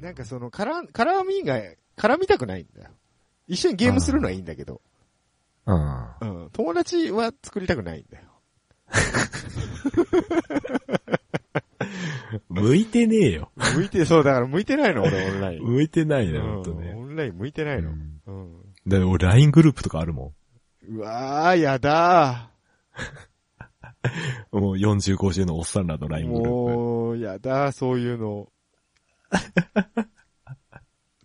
な。なんかその、絡、絡みが、絡みたくないんだよ。一緒にゲームするのはいいんだけど、うん。うん。友達は作りたくないんだよ。向いてねえよ。向いて、そう、だから向いてないの、俺、オンライン。向いてないね、うんほんとね。オンライン向いてないの。うんうん。だから俺 LINE グループとかあるもうわー、やだん。もう40、50のおっさんらのー。LINE グルーもう、やだー、そういうの。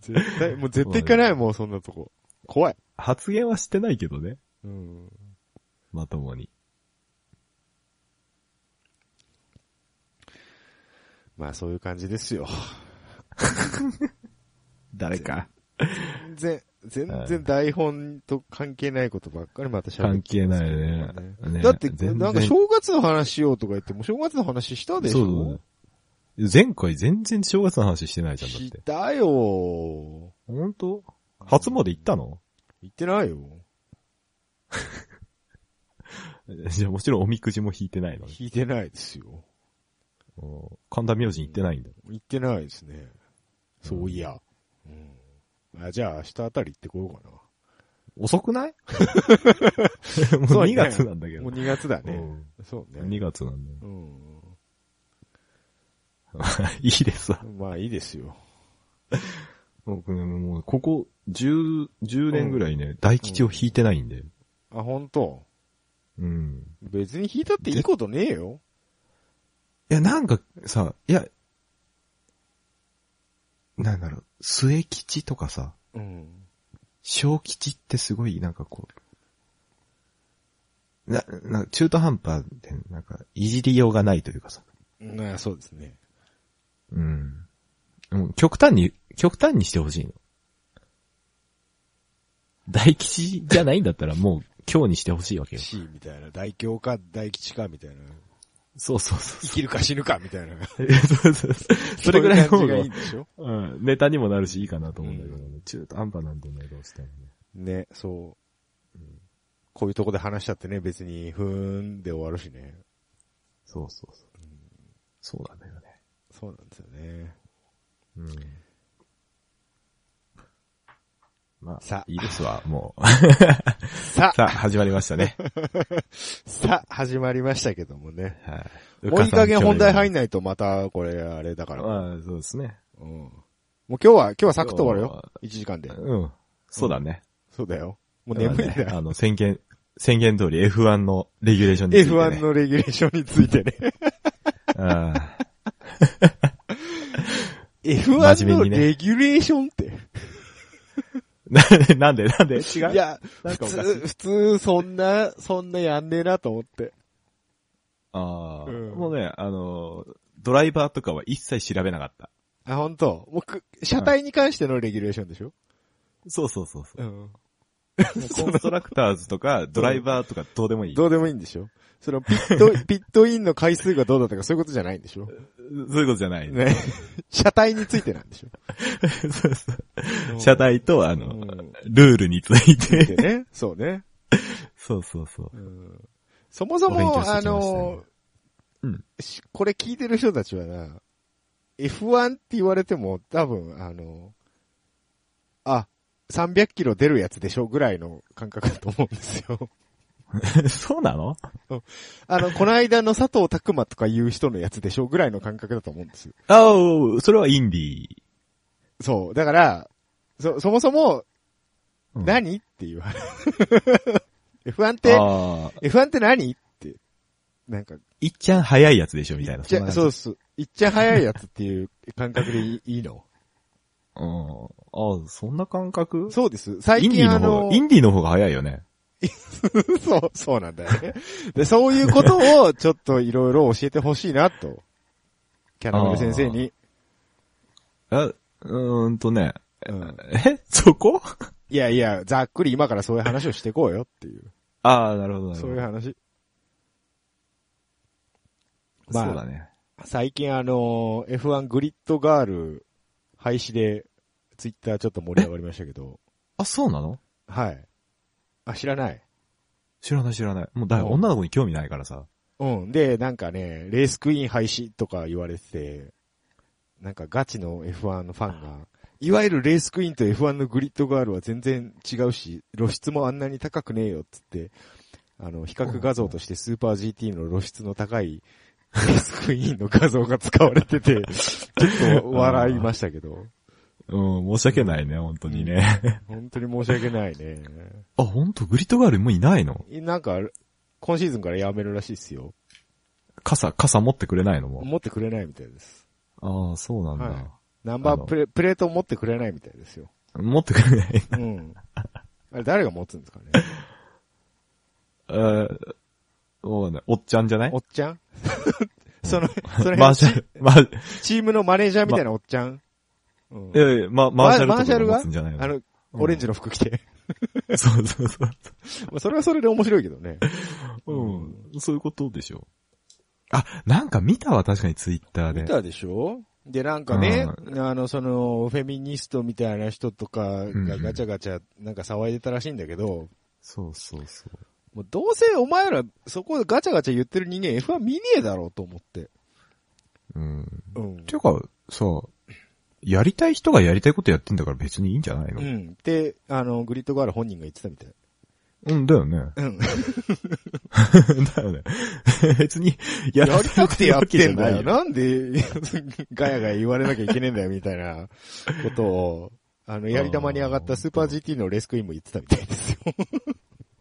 絶対、もう絶対行かないもん、そんなとこ。怖い。プ。発言はしてないけどね。うん。まともに。まあ、そういう感じですよ。誰か？全然、全然台本と関係ないことばっかりまた喋関ってますないどね。ねだって、全然なんか正月の話しようとか言っても、正月の話したでしょ？そう。前回全然正月の話してないじゃん、だっ。してたよー。ほんと初詣行ったの？言ってないよ。じゃあもちろんおみくじも引いてないの。引いてないですよ。うん神田明神行ってないんだ。言ってないですね。そういや。うん。あ、じゃあ明日あたり行ってこようか遅くない？もうそうね2月なんだけな。ど。もう2月だね。うんそうね。2月なんだよ。うん。いいですわ。まあいいですよ。僕ね、もう、ここ10、10年ぐらいね、大吉を引いてないんで。あ、本当？うん。別に引いたっていいことねえよ。いや、なんかさ、いや、なんだろう、末吉とかさ、うん。小吉ってすごいなんかこう、な、な中途半端で、なんか、いじりようがないというかさ。まあそうですね。うん。もう極端に、極端にしてほしいの。大吉じゃないんだったらもう今日にしてほしいわけよ。C みたいな。大凶か大吉かみたいな。そうそうそ生きるか死ぬかみたいな。う。そうそうそう。それぐらいの方がいいんでしょ？うん、ネタにもなるしいいかなと思うんだけどね。中途半端なんでね、どうしてもね。ね、そう。こういうとこで話しちゃってね、別に、ふーんで終わるしね。そうそうそう。そうなんだよね。そうなんですよね。うん。まあ、さあいいですわ、もう。さあ、さあ、始まりましたね。さあ、始まりましたけどもね。はい。もういい加減本題入んんないとまた、これ、あれだから。まあ、そうですね。うん。もう今日は、今日はサクッと終わるよ。1時間で。うん。そうだね。そうだよ。もう眠いんあの、宣言、宣言通り F1 のレギュレーションについて、ね。F1 のレギュレーションについてね。あ F1 のレギュレーションって。ー なんでなんで？違う？いや、普なんかおかしい通、普通、そんな、そんなやんねえなと思って。ああ、うんもうね、あの、ドライバーとかは一切調べなかった。あ、本当？僕、車体に関してのレギュレーションでしょ？そうそうそうそう。うん。コンストラクターズとか、ドライバーとかどうでもいい。どうでもいいんでしょ？その、ピット、ピットインの回数がどうだったかそういうことじゃないんでしょ？そういうことじゃない。ね。車体についてなんでしょ？そうそう車体と、あの、うんルールについて。でね。そうね。そうそうそう。うんそもそも、お勉強してあの、うんしこれ聞いてる人たちはな、F1 って言われても多分、あの、あ、300キロ出るやつでしょ？ぐらいの感覚だと思うんですよ。そうなの？あの、この間の佐藤拓馬とかいう人のやつでしょぐらいの感覚だと思うんです。ああ、それはインディー。そう。だから、そ、そもそも、うん何っていう話。F1 って、ああ、F1 って何って。なんか、いっちゃん早いやつでしょみたいな。じゃ、そうう。そう。いっちゃ早いやつっていう感覚でいいの？うん。ああ、そんな感覚？そうです。最インディの方が、イ、ンディーの方が早いよね。そう、そうなんだよね。で、そういうことをちょっといろいろ教えてほしいなと。キャナメル先生に。あ、うーんとね。うん。えそこ？いやいや、ざっくり今からそういう話をしていこうよっていう。ああ、なるほど、なるほど。そういう話。まあそうだね。最近あの、F1 グリッドガール廃止で、ツイッターちょっと盛り上がりましたけど。あ、そうなの？はい。あ、知らない。知らない知らない。もうだ、うん女の子に興味ないからさ。うん。で、なんかね、レースクイーン廃止とか言われてて、なんかガチの F1 のファンが、いわゆるレースクイーンと F1 のグリッドガールは全然違うし、露出もあんなに高くねえよっつって、あの、比較画像としてスーパー GT の露出の高い レースクイーンの画像が使われてて、ちょっと笑いましたけど。うん、申し訳ないね、本当にね。本当に申し訳ないね。あ、本当グリッドガールもういないの？なんか、今シーズンから辞めるらしいっすよ。傘、傘持ってくれないのも？持ってくれないみたいです。ああ、そうなんだ。はいナンバープレプレート持ってくれないみたいですよ。持ってくれない。うん。あれ誰が持つんですかね？えー、そうね、おっちゃんじゃない？おっちゃん？その、その辺マーシャル、マー、チームのマネージャーみたいなおっちゃん、うんいやいや、ま、マーシャルとかがマーシャルが？持つんじゃないのあの、オレンジの服着て。そうそうそう。まあそれはそれで面白いけどね。うん。そういうことでしょ。あ、なんか見たわ、確かにツイッターで。見たでしょ？で、なんかね、あの、その、フェミニストみたいな人とかがガチャガチャ、なんか騒いでたらしいんだけど、そうそうそう。もうどうせお前ら、そこでガチャガチャ言ってる人間 F1 見ねえだろうと思って。うん。うん。ていうか、さ、やりたい人がやりたいことやってんだから別にいいんじゃないの？うん。で、あの、グリッドガール本人が言ってたみたい。うん、だよね。うん。だよね。別に、ややりたくてやってんだよ。ないなんで、ガヤガヤ言われなきゃいけねえんだよ、みたいなことを、あの、やり玉に上がったスーパー GT のレースクイーンも言ってたみたいですよ。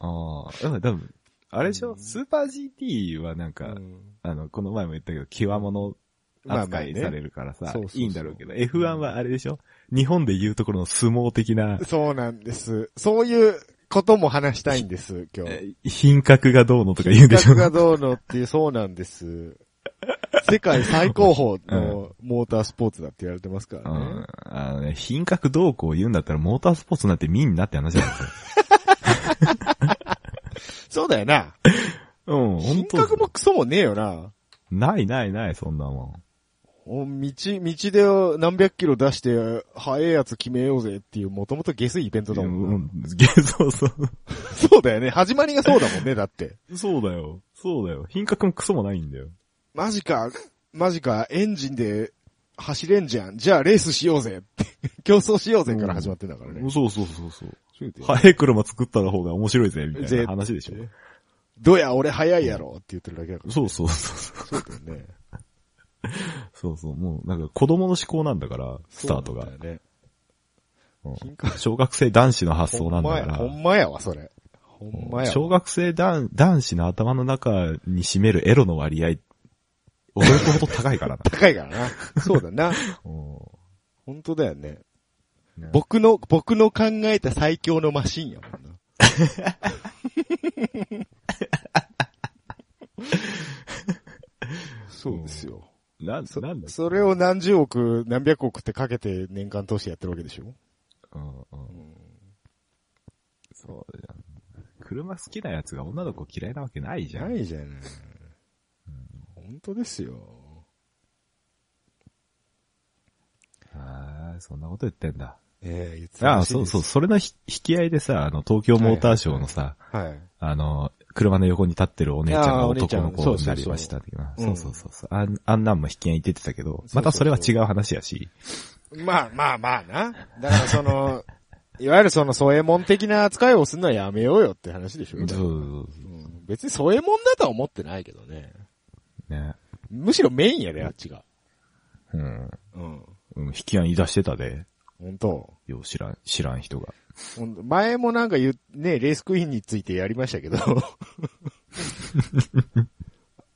ああ、でも多分、あれでしょ、うんスーパー GT はなんか、うんあの、この前も言ったけど、極物扱いされるからさ、まあまあねいいんだろうけど、F1 はあれでしょ？日本で言うところの相撲的な、そうなんです。そういうことも話したいんです、今日。え品格がどうのとか言うんでしょ？品格がどうのっていう、そうなんです。世界最高峰のモータースポーツだって言われてますかうらねん。。あのね、品格どうこう言うんだったら、モータースポーツなんて見んなって話なんですよ。そうだよな。うん、品本当格もクソもねえよな。ないないない、そんなもお道、道で何百キロ出して、速いやつ決めようぜっていう、もともと下水イベントん。だもんな。うん、げそうそう。そうだよね。始まりがそうだもんね、だって。そうだよ。そうだよ。品格もクソもないんだよ。マジか、マジか、エンジンで走れんじゃん。じゃあレースしようぜ。競争しようぜから始まってんだからね。そうそうそうそう。そう速い車作った方が面白いぜ、みたいぜな話でしょ。どや、俺速いやろって言ってるだけだから。そうそうそう。そうだよね。そうそう。もう、なんか子供の思考なんだから、スタートがそう。なんだよね。小学生男子の発想なんだから。ほんまや、ほんまやわ、それ。ほんまやわ。小学生男男子の頭の中に占めるエロの割合、驚くほど高いからな。高いからな。そうだな。うん本当だよね。ね僕の、僕の考えた最強のマシンやもんな。そうですよ。なん、そなんだそれを何十億、何百億ってかけて年間通してやってるわけでしょ？うんうんそうじゃん。車好きな奴が女の子嫌いなわけないじゃん。ないじゃない。本当ですよ。ああ、そんなこと言ってんだ。ええ言ってたああ、そうそう、。それのひ引き合いでさ、あの、東京モーターショーのさ、はい。あの、車の横に立ってるお姉ちゃんあが男の子になりました。そうそうそうそう。あんあんなんも引き合いに出てたけど、またそれは違う話やし。まあまあまあな。だからその、いわゆるその添えもん的な扱いをするのはやめようよって話でしょそうそうそううん別に添えもんだとは思ってないけどね。ね。むしろメインやで、あっちが。うん。うん。うん引き合いに出してたで。本当よう知らん、知らん人が。前もなんか言う、ね、レースクイーンについてやりましたけど。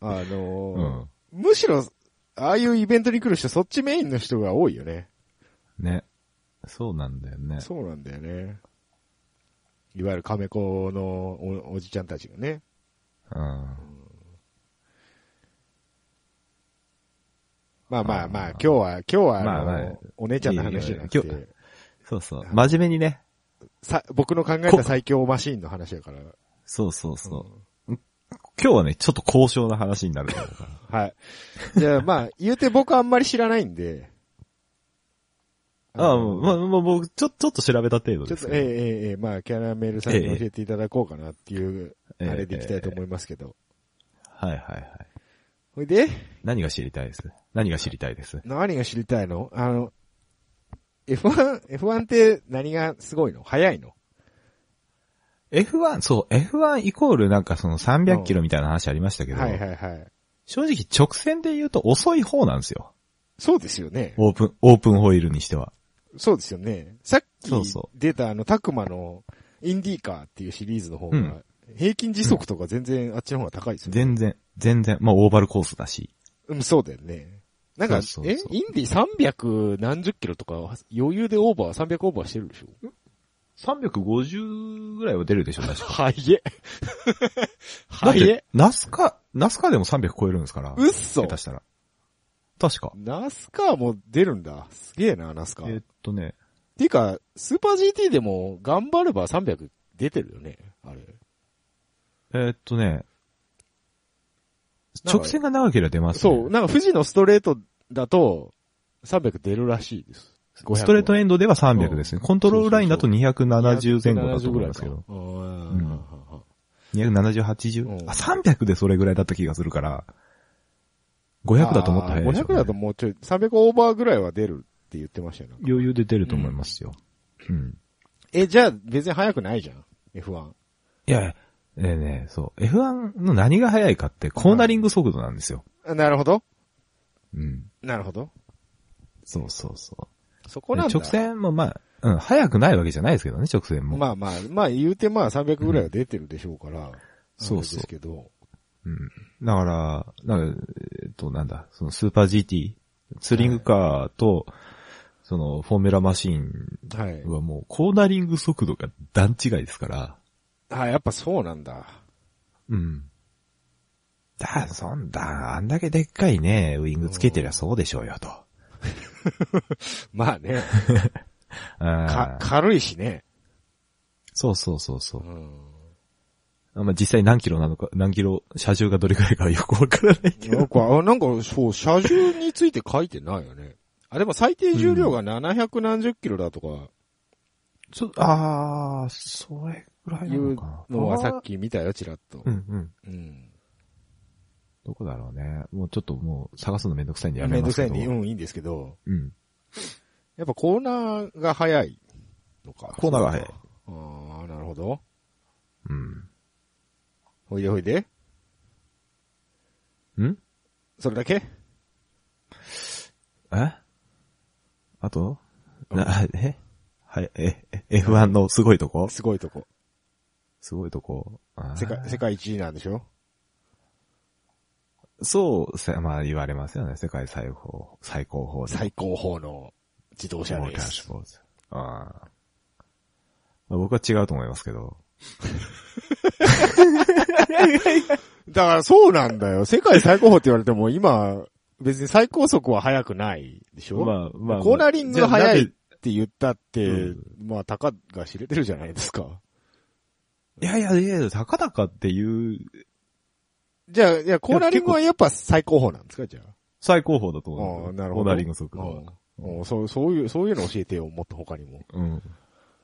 あのうーん。むしろ、ああいうイベントに来る人、そっちメインの人が多いよね。ね。そうなんだよね。そうなんだよね。いわゆる亀子のおおじちゃんたちがね。うん。まあまあまあ、今日は、今日はあの、まあまあお姉ちゃんの話じゃなくてそうそう。真面目にね。さ、僕の考えた最強マシーンの話だから。そうそうそう。今日はね、ちょっと高尚な話になるから。はい。じゃあまあ、言うて僕あんまり知らないんで。ああ、のまあ、まあ、僕、ちょ、ちょっと調べた程度ちょっと、ええ。ええええまあ、キャラメルさんに教えていただこうかなっていう、ええあれでいきたいと思いますけど。はいはいはい。ほいで、何が知りたいです？何が知りたいです？何が知りたいの？あの、F1、F1 って何がすごいの？速いの ?F1、そう、F1 イコールなんかその300キロみたいな話ありましたけど、はいはいはい。正直直線で言うと遅い方なんですよ。そうですよね。オープン、オープンホイールにしては。そうですよね。さっきそうそ出たあの、タクマのインディーカーっていうシリーズの方が、うん平均時速とか全然あっちの方が高いですよね。全然、全然、まあオーバルコースだし。うん、そうだよね。なんか、そうそうそうえインディ300何十キロとか余裕でオーバー、300オーバーしてるでしょ？350ぐらいは出るでしょ、確か。はいえ。はいえて。、ナスカ、ナスカでも300超えるんですから。うっそ下手したら。確か。ナスカーも出るんだ。すげえな、ナスカえーっとね、ていうか、スーパー GT でも頑張れば300出てるよね。あれ。えーっとね、直線が長ければ出ます、ね。そう、なんか富士のストレートだと、300出るらしいです。ストレートエンンドでは300ですね。コントロールラインだと270前後だと思いますけど。ううんん。270、80? うんあ、300でそれぐらいだった気がするから、500だともっと早いでしょ、500だともうちょい、300オーバーぐらいは出るって言ってましたよ。余裕で出ると思いますよ。うん。え、じゃあ別に速くないじゃん ?F1。いや、ねえねえ、そう。F1 の何が速いかって、コーナリング速度なんですよ。あなるほど。うん。なるほど。そうそうそう。そこなんだ。直線もまあ、うん、速くないわけじゃないですけどね、直線も。まあまあ、まあ言うてまあ300ぐらいは出てるでしょうから。そうそうあれですけど。うん。だから、なんか、えっと、なんだ、そのスーパー GT、ツーリングカーと、その、フォーミュラマシンはい。はもう、コーナリング速度が段違いですから、あ、やっぱそうなんだ。うん。だ、そんだ、あんだけでっかいね、ウィングつけてりゃそうでしょうよ、と。まあね。か、あー軽いしね。そうそうそうそうう。ん。あまあ、実際何キロなのか、何キロ、車重がどれくらいかはよくわからないけど。なんか、あなんか、そう、車重について書いてないよね。あ、でも最低重量が700何十キロだとか、ちょ、あー、それぐらいいうなのかな。のはさっき。き見たよ、ちらっとう。んうん。うん。どこだろうね。もうちょっともう探すのめんどくさいんでやめめ。んどくさいんで、うん、いいんですけど、うん。やっぱコーナーが早いのか。コーナーが早い。ああ、なるほど。うん。ほいでほいで。ん？それだけ？え？あと？な、え？はい、え、え？F1 のすごいとこ？すごいとこ。すごいとこ世界、世界一位なんでしょ？そう、せまあ言われますよね。世界最高、最高峰で。最高峰の自動車レースモータース。ポーツ。ああ。まあ僕は違うと思いますけど。だからそうなんだよ。世界最高峰って言われても今、別に最高速は速くないでしょ？まあまあ。コーナリングが速いっじて言ったって、うんまあ、たかが知れてるじゃないですか。いやいやいや、高々っていうじゃあ、いや、コーナリングはやっぱ最高峰なんですかじゃ最高峰だと思う。ああなるほどコーナリング速度そう、そういう、そういうの教えてよ、もっと他にも。うん。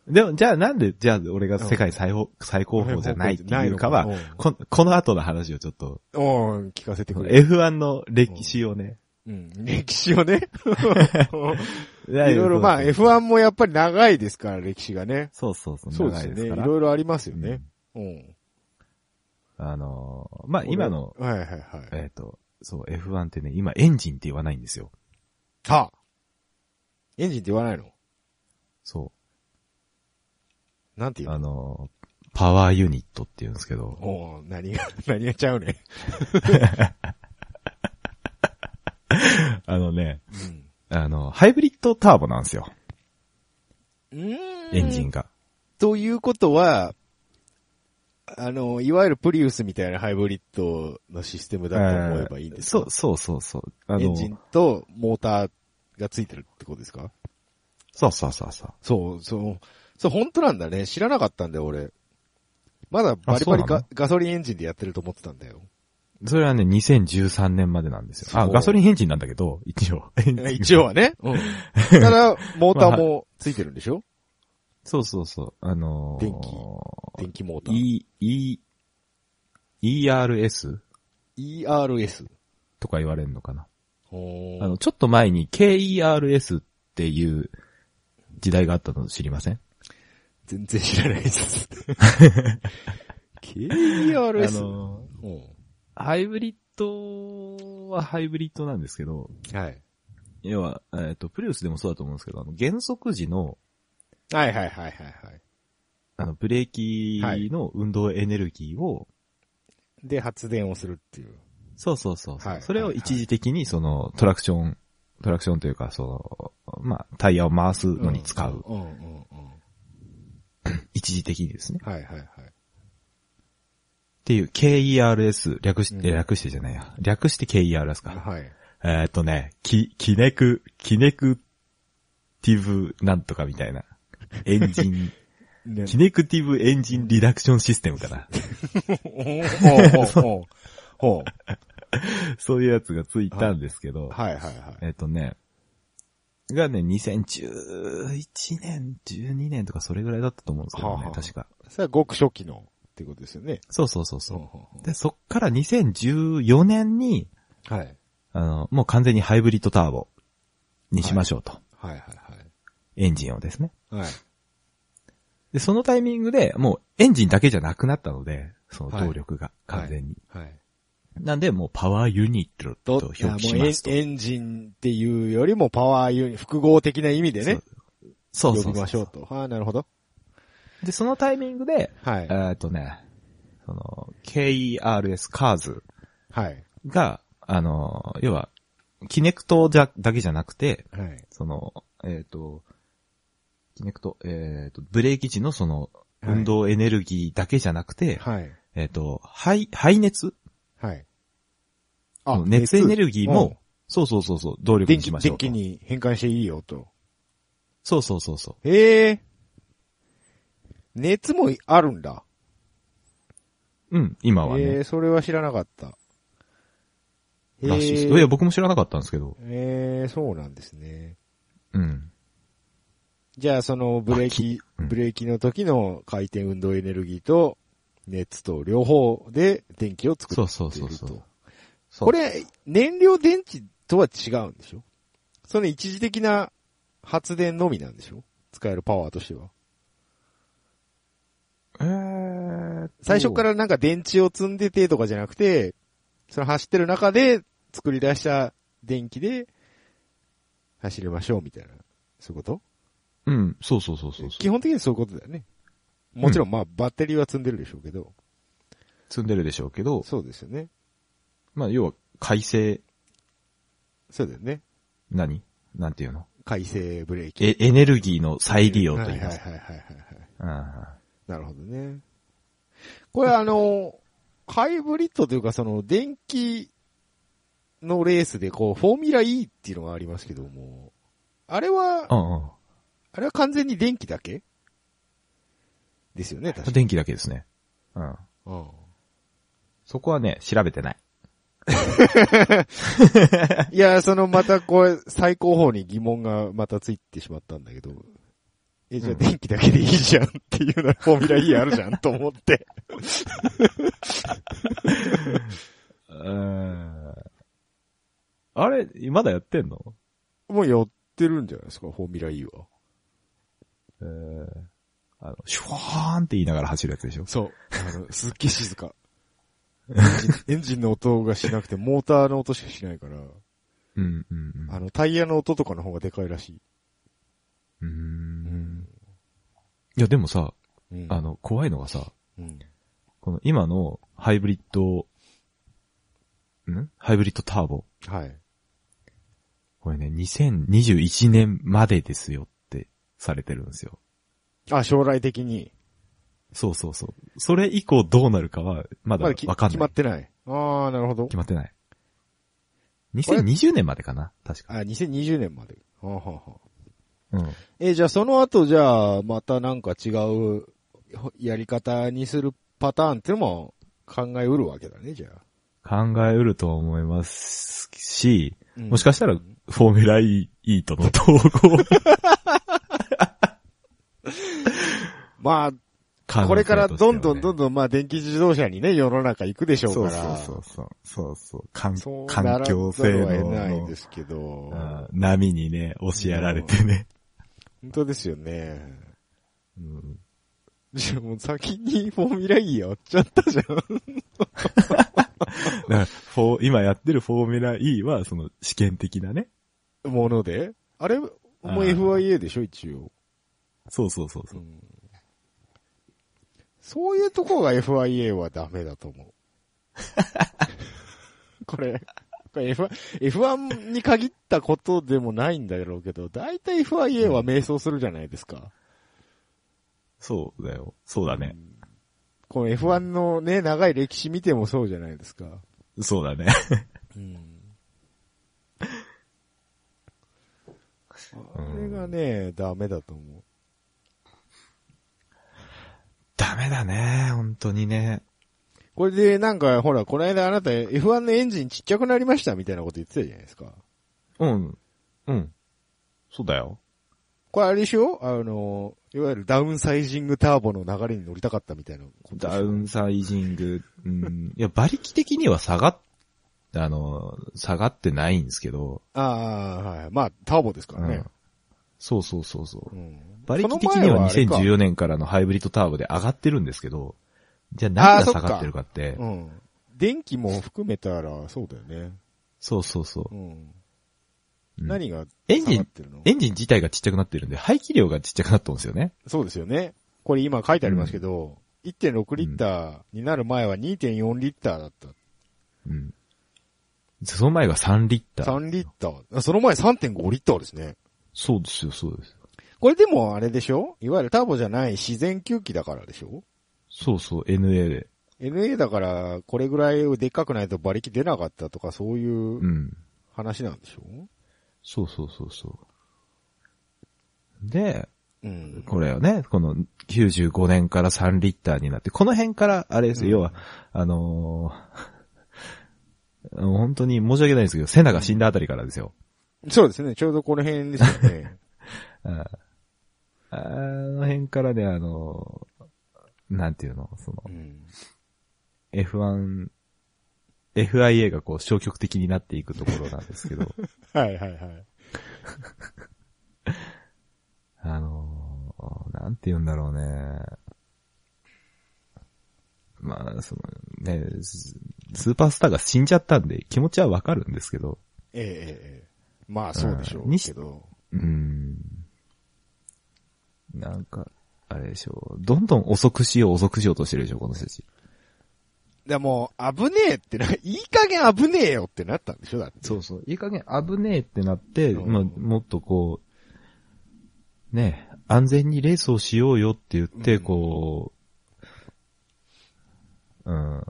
でも、じゃあなんで、じゃあ俺が世界最高最高峰じゃないっていうかは、ここの後の話をちょっと、うん、うん聞かせてくれ。F1 の歴史をね。うん、歴史をね。いいろいろ、まあ、そう F1 もやっぱり長いですから、歴史がね。そうそうそう、そうですよね。いろいろありますよね。うん。うんあのー、まあ今の、はいはいはい。えっと、そう、F1 ってね、今エンジンって言わないんですよ。はあエンジンって言わないの？そう。なんて言うの？あのー、パワーユニットって言うんですけど、おう何が、何がちゃうね。あのね、うん。あの、ハイブリッドターボなんですよ。エンジンが。ということは、あの、いわゆるプリウスみたいなハイブリッドのシステムだと思えばいいんですか、そう、そうそうそう。あのエンジンとモーターがついてるってことですか？そうそうそうそう。そう、そう、そう、本当なんだね。知らなかったんだよ、俺。まだバリバリガソリンエンジンでやってると思ってたんだよ。それはね、2013年までなんですよ。あ、ガソリンエンジンなんだけど、一応。一応はね。うん。ただ、モーターもついてるんでしょ？そうそうそう。あのー、電気電気モーター。E、E、ERS? ERS。とか言われるのかな。ほあの、ちょっと前に KERS っていう時代があったの知りません？全然知らないです。あ KERS? の、うんハイブリッドはハイブリッドなんですけど、はい。要は、えっ、と、プリウスでもそうだと思うんですけど、あの、減速時の、はいはいはいはいはい。あの、ブレーキの運動エネルギーを、で、発電をするっていう。そうそうそうはいそれを一時的に、その、トラクション、トラクションというか、その、まあ、タイヤを回すのに使う。うんうんうん。一時的にですね。はいはいはい。っていう KERS、略しうんて、略してじゃないや。略して KERS か。はい。えーっとね、キ、キネク、キネクティブなんとかみたいな。エンジン、ねキネクティブエンジンリダクションシステムかな。ほうほうほう。ほう。そういうやつがついたんですけど、はいはいはい。えーっとね、がね、2011年、12年とかそれぐらいだったと思うんですけどね、はあはあ確か。それはごく初期のってことですよね。そうそうそうそう。ほうほうほで、そっから2014年に、うはい。あの、もう完全にハイブリッドターボにしましょうと。はいはいエンジンをですね。はい。はい。で、そのタイミングでもうエンジンだけじゃなくなったので、その動力が完全に。はい。なんで、もうパワーユニットとど表記しますと。エンジンっていうよりもパワーユニ、複合的な意味でね、そうそうそう呼びましょうと。ああ、なるほど。で、そのタイミングで、はいえ。ーっとね、その、KERS カーズはい。が、あの、要は、キネクトじゃ、だけじゃなくて、はい。その、えっ、と、キネクト、えっ、と、ブレーキ時のその、はい運動エネルギーだけじゃなくて、はい。えっ、と、排、排熱はい。熱エネルギーもうん、そうそうそうそう、動力にしましょうと。電気に変換していいよと。そうそうそうそへえ。熱もあるんだ。う。うん、今はね、ええ、それは知らなかった。へらしいです。えいや、僕も知らなかったんですけど。ええ、そうなんですね。うん。じゃあ、そのブレーキ、うんブレーキの時の回転運動エネルギーと熱と両方で電気を作っていると。そうそうそうそうそうこれ、燃料電池とは違うんでしょ？その一時的な発電のみなんでしょ？使えるパワーとしては。え最初からなんか電池を積んでてとかじゃなくて、その走ってる中で作り出した電気で走りましょうみたいな。そういうこと？うん、そうそうそうそうそう。基本的にそういうことだよね。もちろんまあバッテリーは積んでるでしょうけど。積んでるでしょうけど、そうですよね。まあ、要は、改正、そうだよね。何？なんていうの？回生ブレーキ。え、エネルギーの再利用と言います。はいはいはいはいはいはい。うんなるほどね。これあの、ハイブリッドというかその電気のレースでこう、フォーミュラ E っていうのがありますけども、あれは、うんうん。あれは完全に電気だけですよね、確かに。電気だけですね。うん。うん。そこはね、調べてない。いや、そのまたこれ、最高峰に疑問がまたついてしまったんだけど、え、じゃあうん電気だけでいいじゃんっていうのはフォーミュラ E あるじゃんと思って。うん。あれ、まだやってんの？もうやってるんじゃないですか、フォーミュラ E は。えー、あの、シュワーンって言いながら走るやつでしょ？そう。あの、すっげえ静か。エンジン、の音がしなくて、モーターの音しかしないから、うん、うん、うん。あの、タイヤの音とかの方がでかいらしい。うーん。いや、でもさ、うん。あの、怖いのがさ、うん。この今のハイブリッド、ん？ハイブリッドターボ？はい。これね、2021年までですよってされてるんですよ。あ、将来的に。そうそうそう。それ以降どうなるかは、まだまだきわかんない。決まってない。ああ、なるほど決。まってない。2020年までかな？確か。あ、2020年まで。はあはあはあうん。え、じゃあその後、じゃあ、またなんか違うやり方にするパターンってのも考えうるわけだね、じゃあ。考えうると思いますし、うんもしかしたら、フォーミュラ E との統合。まあ、これからどんどんどんどんまあ電気自動車にね、世の中行くでしょうから。そうそうそう。そうそう。環そう環なら境性得ないのですけど。うん波にね、押しやられてね。本当ですよね。うんじゃあもう先にフォーミュラ E やっちゃったじゃん。今やってるフォーミュラ E は、その試験的なね。もので？あれ？もう FIA でしょ、一応。そうそうそうそうう。んそういうとこが FIA はダメだと思う。これ、これ F- F1 に限ったことでもないんだろうけど、だいたい FIA は迷走するじゃないですか。そうだよ。そうだね。この F1 のね、長い歴史見てもそうじゃないですか。そうだね。うん。あれがね、ダメだと思う。ダメだね。本当にね。これでなんか、ほら、この間あなた F1 のエンジンちっちゃくなりましたみたいなこと言ってたじゃないですか。うん。うん。そうだよ。これあれでしょ？あの、いわゆるダウンサイジングターボの流れに乗りたかったみたいなダウンサイジング。うん。いや、馬力的には下がっ、あの、下がってないんですけど。ああ、はい。まあ、ターボですからねうん。そうそうそうそう。うん。馬力的にはその前あれか2014年からのハイブリッドターボで上がってるんですけど、じゃあ何が下がってるかって、うん。電気も含めたら、そうだよね。そうそうそうう。ん。うん何がエンジン、下がってるの？エンジン自体がちっちゃくなってるんで、排気量がちっちゃくなったんですよね。そうですよね。これ今書いてありますけど、1.6リッターになる前は2.4リッターだった。うん。その前が3リッター。3リッター。あその前3.5リッターですね。そうですよ、そうです。これでもあれでしょ？いわゆるターボじゃない自然吸気だからでしょ？そうそう、NA で。NA だから、これぐらいでっかくないと馬力出なかったとかそういううん。話なんでしょ？そうそうそうそう。で、うん。これをね、この95年から3リッターになって、この辺から、あれですよ、要は、あのー 本当に申し訳ないですけど、セナが死んだあたりからですよ。そうですね。ちょうどこの辺ですよね。ああの辺からね、あのーなんていうの、そのう、ん。F1、FIA がこう消極的になっていくところなんですけど、はいはいはい。あのーなんて言うんだろうね。まあ、そのね、ススーパースターが死んじゃったんで気持ちはわかるんですけど、ええええええ。まあそうでしょうけど。うーん。なんか、あれでしょう。どんどん遅くしよう遅くしようとしてるでしょ、この人たち。でも、危ねえってな、いい加減危ねえよってなったんでしょだって。そうそう。いい加減危ねえってなって、うんまあ、もっとこう、ね、安全にレースをしようよって言って、うんこう、うん、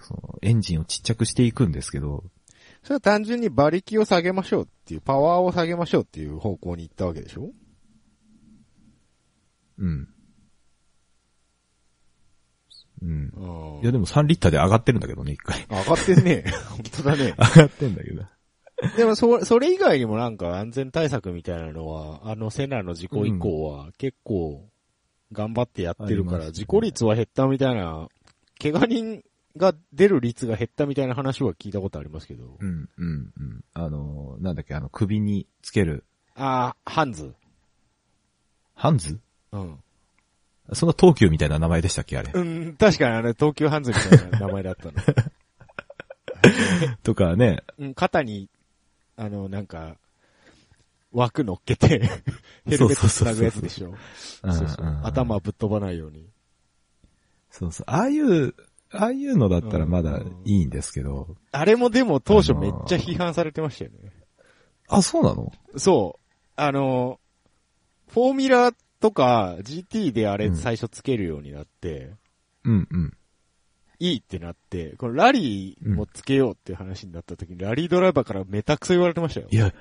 その、エンジンをちっちゃくしていくんですけど、それは単純に馬力を下げましょうっていう、パワーを下げましょうっていう方向に行ったわけでしょ？うん。うん。うんいやでも3リッターで上がってるんだけどね、一回。上がってんね。本当だね。上がってんだけど。でも、そ、それ以外にもなんか安全対策みたいなのは、あのセナの事故以降は結構頑張ってやってるから、ありますね事故率は減ったみたいな、怪我人が出る率が減ったみたいな話は聞いたことありますけど。うん、うん、うん。あの、なんだっけ、あの、首につける、ああ、ハンズ。ハンズ？うん。そんな東急みたいな名前でしたっけ、あれ？うん、確かにあれ、東急ハンズみたいな名前だったの。とかね、うん、肩に、あの、なんか、枠乗っけて、ヘルメットつなぐやつでしょ？頭ぶっ飛ばないように。そうそう。ああいう、ああいうのだったらまだいいんですけど。あれもでも当初めっちゃ批判されてましたよね。あ、そうなの？そう。あの、フォーミュラとか GT であれうん最初つけるようになって、うんうん。いいってなって、このラリーもつけようっていう話になった時に、ラリードライバーからめたくそ言われてましたよい。や、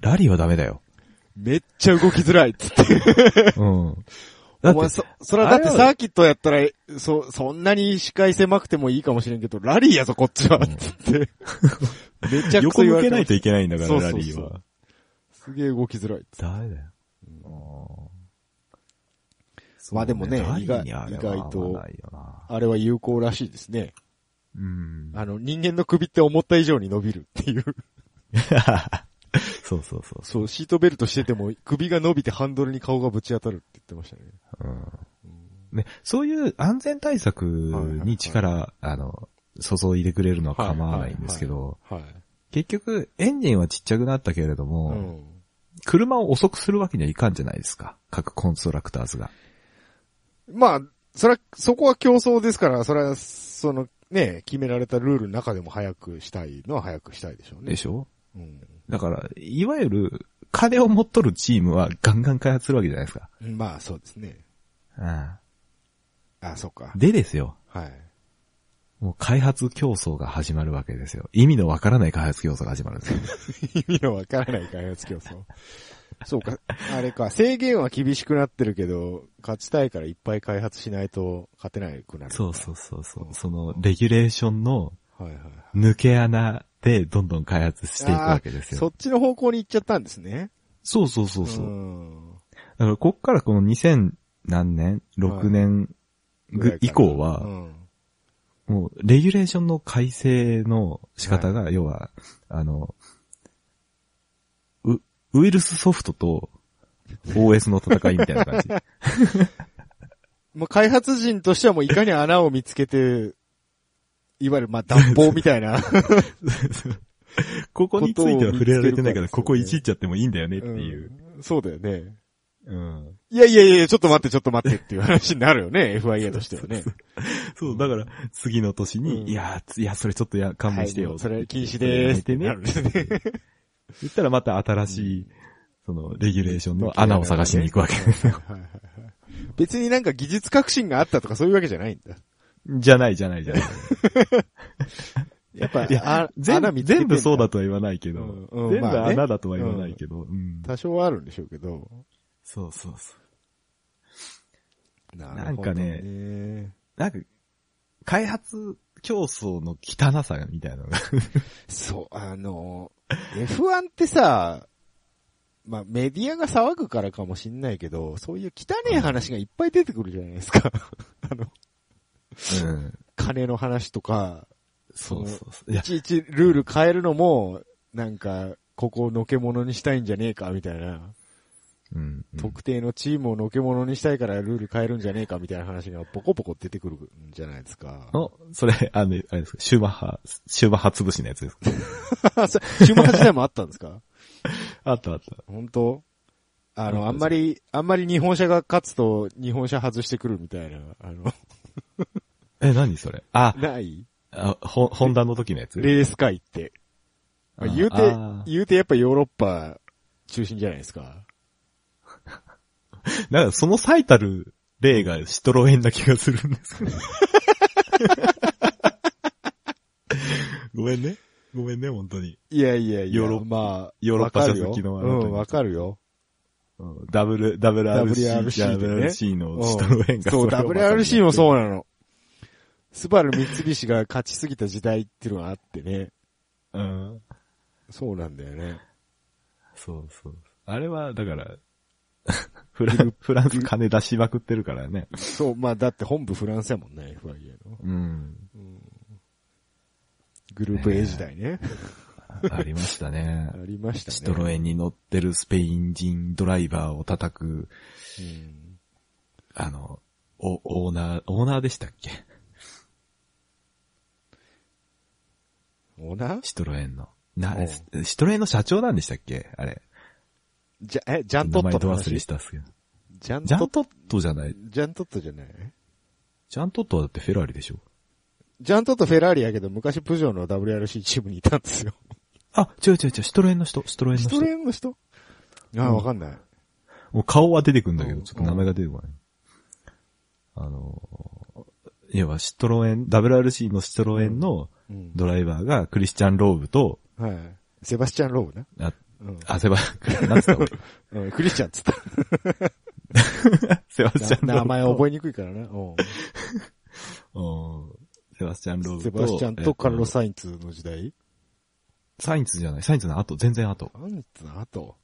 ラリーはダメだよ。めっちゃ動きづらいっつって。うん。だお前、って、そ、それはだってサーキットやったら、そ、そんなに視界狭くてもいいかもしれんけど、ラリーやぞ、こっちは、うんつって。めちゃく横そ言われてました向けないといけないんだから、ラリーは。すげえ動きづらいっつって。ダメだよ。まあでもね意外意外と。あれは有効らしいですね。うん。あの、人間の首って思った以上に伸びるっていう。そうそうそう。そう、シートベルトしてても首が伸びてハンドルに顔がぶち当たるって言ってましたね。うん。ね、そういう安全対策に力、あの、注いでくれるのは構わないんですけど、はい。結局、エンジンはちっちゃくなったけれども、うん。車を遅くするわけにはいかんじゃないですか。各コンストラクターズが。まあ、それは、そこは競争ですから、それは、その、ね、決められたルールの中でも早くしたいのは早くしたいでしょうね。でしょ？うん。だから、いわゆる、金を持っとるチームはガンガン開発するわけじゃないですか。まあ、そうですね。うん。あ、そっか。でですよ。はい。もう開発競争が始まるわけですよ。意味のわからない開発競争が始まるんですよ。意味のわからない開発競争。そうか。あれか。制限は厳しくなってるけど、勝ちたいからいっぱい開発しないと勝てないくなる。そうそうそうそう。その、レギュレーションの。抜け穴でどんどん開発していくわけですよ。そっちの方向に行っちゃったんですね。そうそうそうそう。んだから、こっからこの2000何年 ?6 年ぐ以降は、うんもう、レギュレーションの改正の仕方が、要は、あの、ウ、ウイルスソフトと OS の戦いみたいな感じ。もう開発人としてはもういかに穴を見つけて、いわゆるまあ脱法みたいな。ここについては触れられてないから、こここいじっちゃってもいいんだよねっていう。うんそうだよね。うん。いやいやいや、ちょっと待ってちょっと待ってっていう話になるよね、FIA としてはね。そう、だから、次の年に、うんいや、ついや、それちょっとや、勘弁してよ。はいそれ禁止でーすってなるんですね。言ったらまた新しい、その、レギュレーションの穴を探しに行くわけですよ。別になんか技術革新があったとかそういうわけじゃないんだ。じゃないじゃないじゃない。やっぱ、いやあ全部、全部そうだとは言わないけど、うんうん全部まあね穴だとは言わないけど、うん多少はあるんでしょうけど。そうそうそう。ななんかねねなんか、開発競争の汚さみたいなのが。そう、あの、F1 ってさ、まあ、メディアが騒ぐからかもしんないけど、そういう汚い話がいっぱい出てくるじゃないですか。あの、うん。金の話とか、そうそうそう。いちいちルール変えるのも、なんか、ここをのけものにしたいんじゃねえか、みたいな。うん。うん特定のチームをのけものにしたいからルール変えるんじゃねえか、みたいな話がポコポコ出てくるんじゃないですか。お、それ、あの、あれですか、シューマッハ、シューマッハ潰しのやつですか？そシュマハ時代もあったんですか？あったあった。本当？あの、あんまり、あんまり日本車が勝つと日本車外してくるみたいな、あの、え、何それ？あ、ない？あ、ほ、ホンダの時のやつ？レース界って。まあ言うて言うてやっぱヨーロッパ中心じゃないですか。なんかその最たる例がシトロエンな気がするんですけど。ごめんね。ごめんね、本当に。いやいやいや、ヨーロッまあ、ヨーロッパわかるよ車好きのあなたにうん、わかるよ。うんダブル、ダブル RC、WRC でね WRC のシトロエンがそう、WRC もそうなの。スバル三菱が勝ちすぎた時代っていうのがあってね。うん。そうなんだよね。そうそう。あれは、だから、フラン、フランス金出しまくってるからね。そう、まあだって本部フランスやもんね、FIA の。うん。グループ A 時代ね。ありましたねあ。りましたね。シトロエンに乗ってるスペイン人ドライバーを叩く、うん。あの、お、オーナー、オーナーでしたっけ？オーナー？シトロエンの。なお、シトロエンの社長なんでしたっけ？あれ。じゃ、え、ジャントットの話？れしたっすけど。ジャントット、ジャントットじゃない？ジャントットじゃないジャントットはだってフェラーリでしょジャントットフェラーリやけど、昔プジョーの WRC チームにいたんですよ。あ、違う違う違う、シトロエンの人、シトロエンの人シト。レンの人？ああ、わかんない。もう顔は出てくんだけど、うんちょっと名前が出てこない。あの、要はシトロエン、WRC のシトロエンのうん。ドライバーがクリスチャン・ローブと、はい。セバスチャン・ローブね。あ、うん。あ、セバ、なんつった俺うん、クリスチャンっつった。セバスチャン・ローブと。名前覚えにくいからな。うんうんセバスチャン・ローブと。セバスチャンとカルロ・サインツの時代？サインツじゃない、サインツの後、全然後。サインツの後？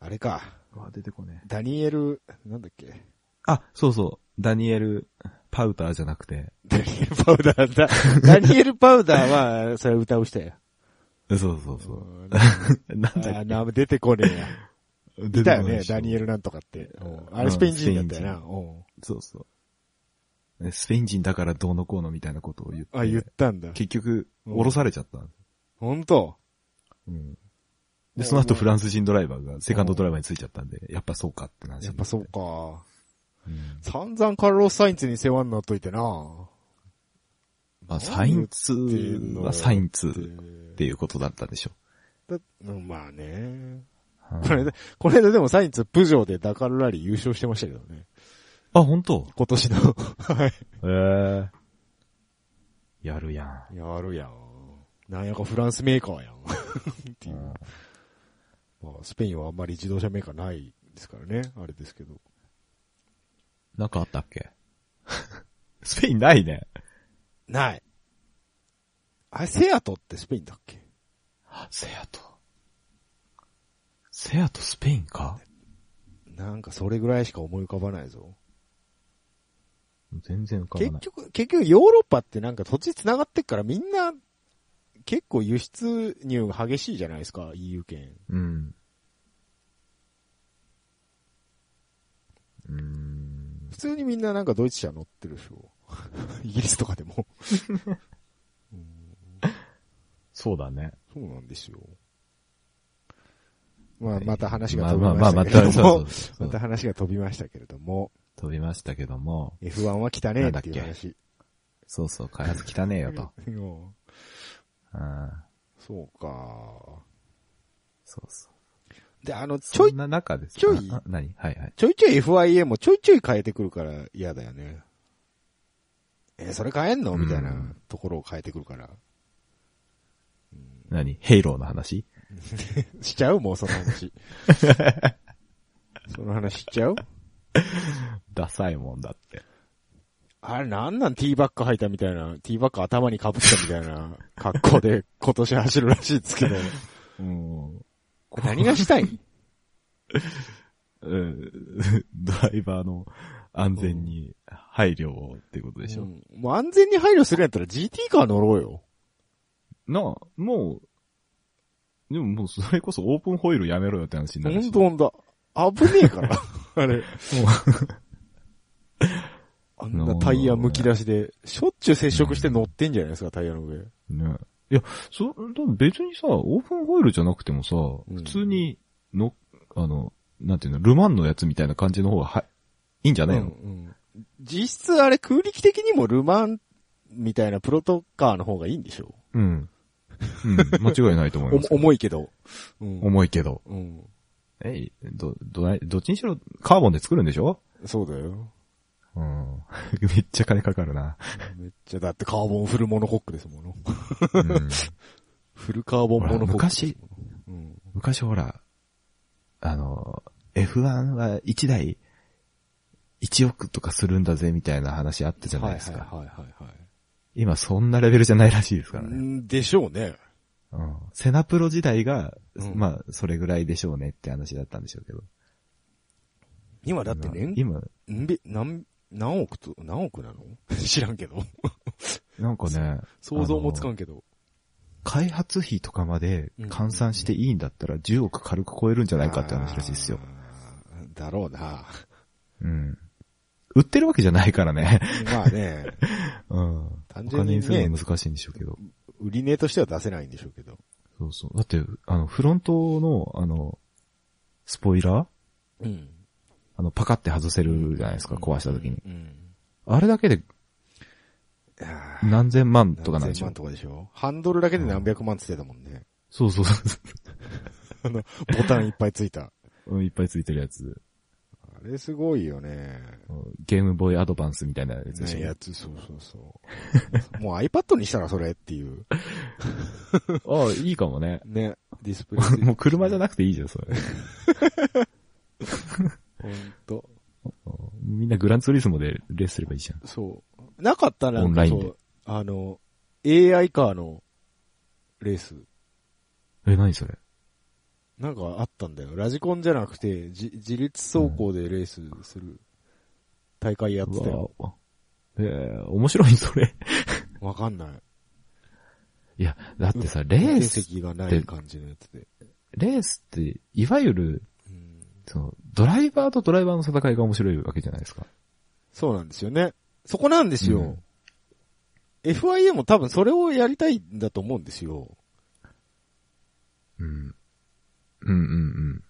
あれか。うわ、出てこねダニエル、なんだっけ？あ、そうそう。ダニエル・パウターじゃなくて。ダニエル・パウダーだ。ダニエル・パウダーは、それ歌う人や。そうそうそう。うんなんだっあーな出てこねえや。けいたよね、ダニエル。ルなんとかって。うんあれスペイン人だったよな。うんそうそう。ねスペイン人だからどうのこうのみたいなことを言って。あ、言ったんだ。結局、うん降ろされちゃった。本当？うん。で、その後フランス人ドライバーがセカンドドライバーについちゃったんで、やっぱそうかって話やっぱそう。か。うん散々カルロス・サインツに世話になっといてな。まあ、サインツはサインツっっていうことだったんでしょだうんまあね。う。これで、これででもサインツプジョーでダカルラリー優勝してましたけどね。あ、本当？今年の。はい。ええやるやん。やるやん。なんやかフランスメーカーやん。っていう。まあ、スペインはあんまり自動車メーカーないですからね。あれですけど。なんかあったっけ？スペインないね。ない。あれ、セアトってスペインだっけ？セアト。セアトスペインか？なんかそれぐらいしか思い浮かばないぞ。全然浮かばない。結局、結局ヨーロッパってなんか土地繋がってっからみんな結構輸出入が激しいじゃないですか、EU 圏。うん。うーん。普通にみんななんかドイツ車乗ってるでしょ。イギリスとかでも。そうだね。そうなんですよ。まあ、また話まあが飛びましたけどもまた話が飛びましたけれども、飛びましたけども、F1 は来たねっていう話。そうそう、開発汚ねえよと。うんうん。そうか。そうそう。で、あの、ちょいそん、な中です。ちょいああ何？はいはい。ちょいちょい FIA もちょいちょい変えてくるから嫌だよね。えーそれ変えんの？うんみたいなところを変えてくるから。何？ヘイローの話？しちゃう？もうその話。その話しちゃう？ダサいもんだって。あれなんなんティーバッグ履いたみたいな、ティーバッグ頭に被ったみたいな 格好で今年走るらしいですけど。うん。何がしたい？うんドライバーの安全に配慮をってことでしょ。うんもう安全に配慮するんやったら GT カー乗ろうよ。なあ、もう、でももうそれこそオープンホイールやめろよって話になるし。ほんとほんと。危ねえから。あれ。あんなタイヤ剥き出しで、しょっちゅう接触して乗ってんじゃないですか、タイヤの上。ね。いや、そ、だ別にさ、オープンホイールじゃなくてもさ、ん普通にの、あの、なんていうの、ルマンのやつみたいな感じの方がは、いいんじゃないの、うんうん実質あれ空力的にもルマンみたいなプロトカーの方がいいんでしょ？うん。うん。間違いないと思います。お 重いけど。うん。重いけど。うん。え、ど、ど、どっちにしろカーボンで作るんでしょ？そうだよ。うん。めっちゃ金かかるな。めっちゃ、だってカーボンフルモノコックですもの。うん、フルカーボンモノコックですもの。うん。昔ほら、あの、F1 は1台1億とかするんだぜみたいな話あったじゃないですか。はいはいはいはい。今そんなレベルじゃないらしいですからね。んでしょうね。うん。セナプロ時代が、うんまあ、それぐらいでしょうねって話だったんでしょうけど。今だって年、今、んべ、何、何億と、何億なの？知らんけど。なんかね、想像もつかんけど。開発費とかまで換算していいんだったら10億軽く超えるんじゃないかって話らしいですよ。だろうな。うん。売ってるわけじゃないからね。まあね、うん。単お純にね金にするの、難しいんでしょうけど。売り値としては出せないんでしょうけど。そうそう。だって、あの、フロントの、あの、スポイラー？うん。あの、パカって外せるじゃないですか、壊した時に。うん。あれだけで何千万とかなんでしょ何千万とかでしょハンドルだけで何百万つってたもんね。そうそうそ あの、ボタンいっぱいついた。う。いっぱいついてるやつ。あれすごいよね。ゲームボーイアドバンスみたいなやつでしょ？ねやつ、そうそうそう。もう iPad にしたらそれっていう。ああ、いいかもね。ね。ディスプレイ。もう車じゃなくていいじゃん、それ。ほんと。みんなグランツーリスモでレースすればいいじゃん。そう。なかったらなんオンラインであの、AI カーのレース。え、何それ？なんかあったんだよ。ラジコンじゃなくて、じ自立走行でレースする。大会やってたよ。ええ面白い、それ。わかんない。いや、だってさ、レース、席がない感じのやつで。レースって、いわゆる、うんその、ドライバーとドライバーの戦いが面白いわけじゃないですか。そうなんですよね。そこなんですよ。うん FIA も多分それをやりたいんだと思うんですよ。うん。うんうんうん。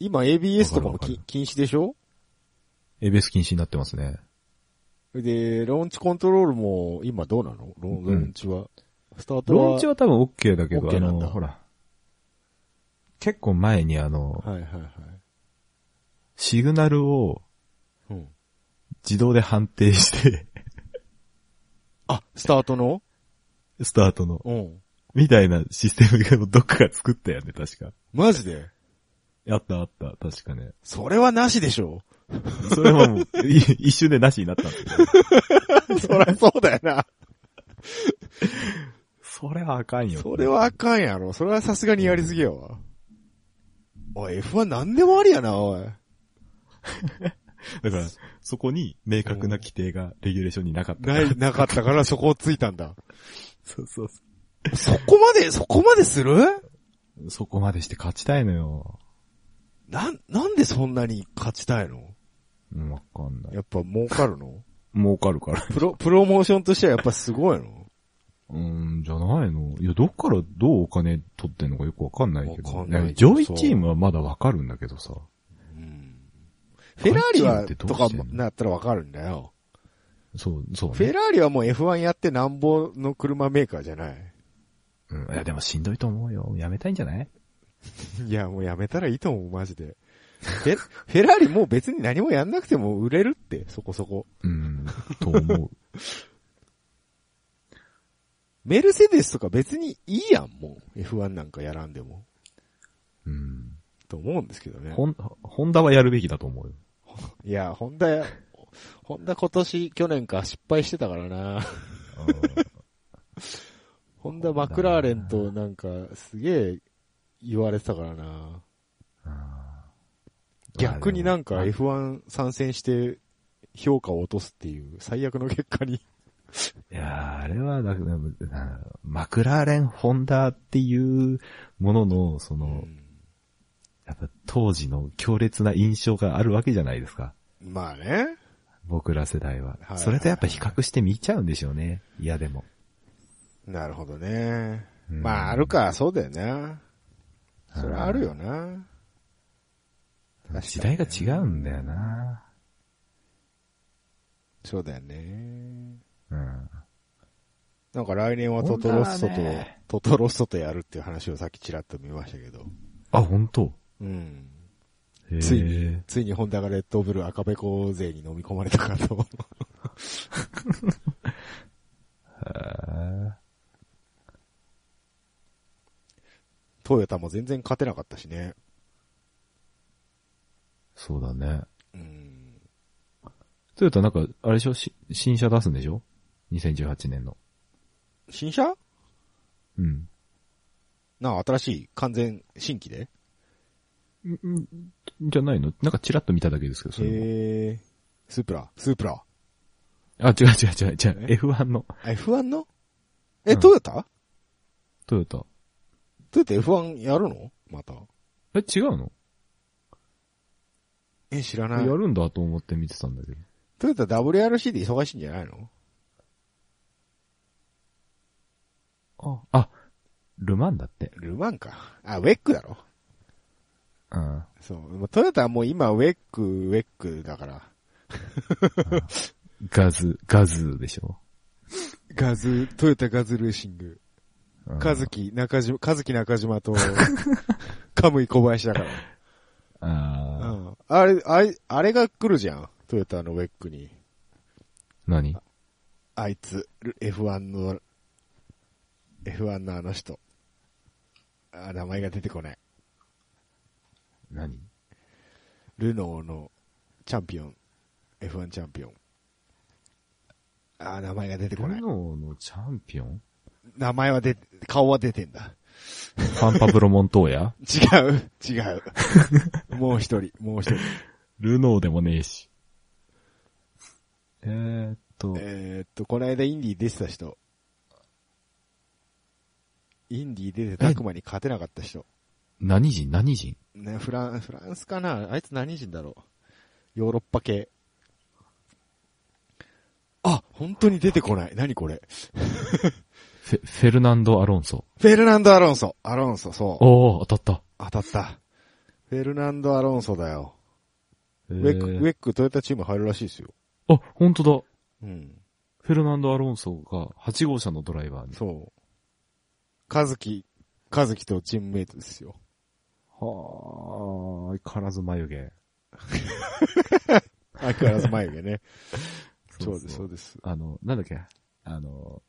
今 ABS とかもわかるわかき禁止でしょ？ABS 禁止になってますね。で、ローンチコントロールも今どうなの？ローンローンチは。スタートは。ローンチは多分 OK だけど、OK あなんだの、ほら。結構前にあの、はいはいはい。シグナルをうん。自動で判定して、あ、スタートの？スタートの、うん。みたいなシステムがどっかが作ったよね、確か。マジで？あったあった、確かね。それはなしでしょそれはもう、い一瞬でなしになったんですけど。そりゃそうだよな。それはあかんよ。それはあかんやろ。それはさすがにやりすぎやわ。おい、F1 何でもありやな、おい。だから、そこに明確な規定がレギュレーションになかったから。ない、なかったからそこをついたんだ。そうそうそこまで、そこまでする？そこまでして勝ちたいのよ。なん、なんでそんなに勝ちたいの？うん、わかんない。やっぱ儲かるの？儲かるから。プロ、プロモーションとしてはやっぱすごいの？うん、じゃないの？いや、どっからどうお金取ってんのかよくわかんないけど。わかんないや上位チームはまだわかるんだけどさ。うん。フェラーリは、とかなったらわかるんだよ。そう、そうフェね。ラーリはもう F1 やってなんぼの車メーカーじゃない？うん、いや、でもしんどいと思うよ。やめたいんじゃない？いや、もうやめたらいいと思う、マジで。フェ、フェラーリもう別に何もやんなくても売れるって、そこそこ。うん、と思う。メルセデスとか別にいいやん、もう。F1 なんかやらんでも。うん。と思うんですけどね。ホン、ホンダはやるべきだと思うよ。いや、ホンダや、ホンダ今年、去年か失敗してたからな。ホンダマクラーレンとなんか、すげえ言われてたからな。逆になんかまあでも F1 参戦して評価を落とすっていう最悪の結果に。いやーあれはだ、ななマクラーレン、ホンダっていうものの、その、やっぱ当時の強烈な印象があるわけじゃないですか。まあね。僕ら世代は。はいそれとやっぱ比較して見ちゃうんでしょうね。嫌でも。なるほどね。うんまああるか、そうだよな。それはあるよな。時代が違うんだよな。そうだよね。うん。なんか来年はトトロッソと、ねトトロッソとやるっていう話をさっきちらっと見ましたけど。あ、本当？うん。ついに、ついにホンダがレッドブル赤べこ勢に飲み込まれたかと。へトヨタも全然勝てなかったしね。そうだね。うん。トヨタなんか、あれでしょ？し新車出すんでしょ ?2018 年の。新車？うん。な新しい完全新規で？んんじゃないの？なんかチラッと見ただけですけど、それえ。スープラ、スープラ？あ、違う違う違う違う。え？F1 のあ F1 の？え、うんトヨタ？トヨタ。トヨタ F1 やるの？また。え、違うの？え、知らない。やるんだと思って見てたんだけど。トヨタ WRC で忙しいんじゃないの？あ、あ、ルマンだって。ルマンか。あ、ウェックだろ。うん。そうトヨタはもう今ウェック、ウェックだから。ガズ、ガズでしょ。ガズ、トヨタガズルーシング。うんカズキ、中島、カズキ中島と、カムイ小林だから。あーうん。あれ、あれ、あれが来るじゃん。トヨタのウェックに。何？あいつ、F1 の、F1 のあの人。あ、名前が出てこない。何？ルノーのチャンピオン。F1 チャンピオン。あ、名前が出てこないル。ノーのチャンピオン？名前は出、顔は出てんだ。ファンパブロモントーヤ？違う、違う。もう一人、もう一人。ルノーでもねえし。えーっと、えーっと、この間インディー出てた人。インディー出てたくまに勝てなかった人。何人？何人？ね、フラン、フランスかな？あいつ何人だろう？ヨーロッパ系。あ、本当に出てこない。何これ？フェ、フェルナンド・アロンソ。フェルナンド・アロンソ。アロンソ、そう。おー、当たっ当たった。フェルナンド・アロンソだよ。た。ウェック、ウえェックトヨタチーム入るらしいですよ。ーあ、本当だ。うん。フェルナンド・アロンソが8号車のドライバーに。そう。カズキ、カズキとチームメイトですよ。はあ、相変わらず眉毛。相変わらず眉毛ね。そうです、そうです。あの、なんだっけ？あの、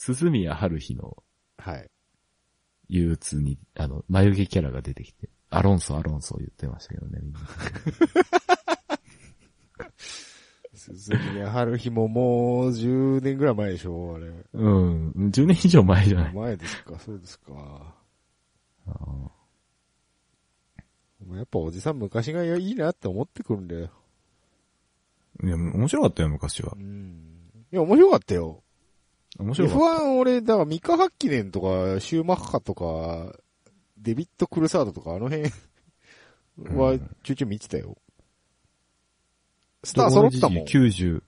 鈴宮春日のはい。憂鬱に、あの、眉毛キャラが出てきて、アロンソ、アロンソ言ってましたけどね、みんな。鈴宮春日ももう10年ぐらい前でしょあれ。うん、10年以上前じゃない。前ですか、そうですか。あーもうやっぱおじさん昔がいいなって思ってくるんだよ。いや、面白かったよ、昔はう。ん。いや、面白かったよ。面白かった。F1 俺、だからミカ・ハッキネンとか、シューマッハとか、デビッド・クルサードとか、あの辺はうんちょいちょい見てたよ。スター揃ったもん。90、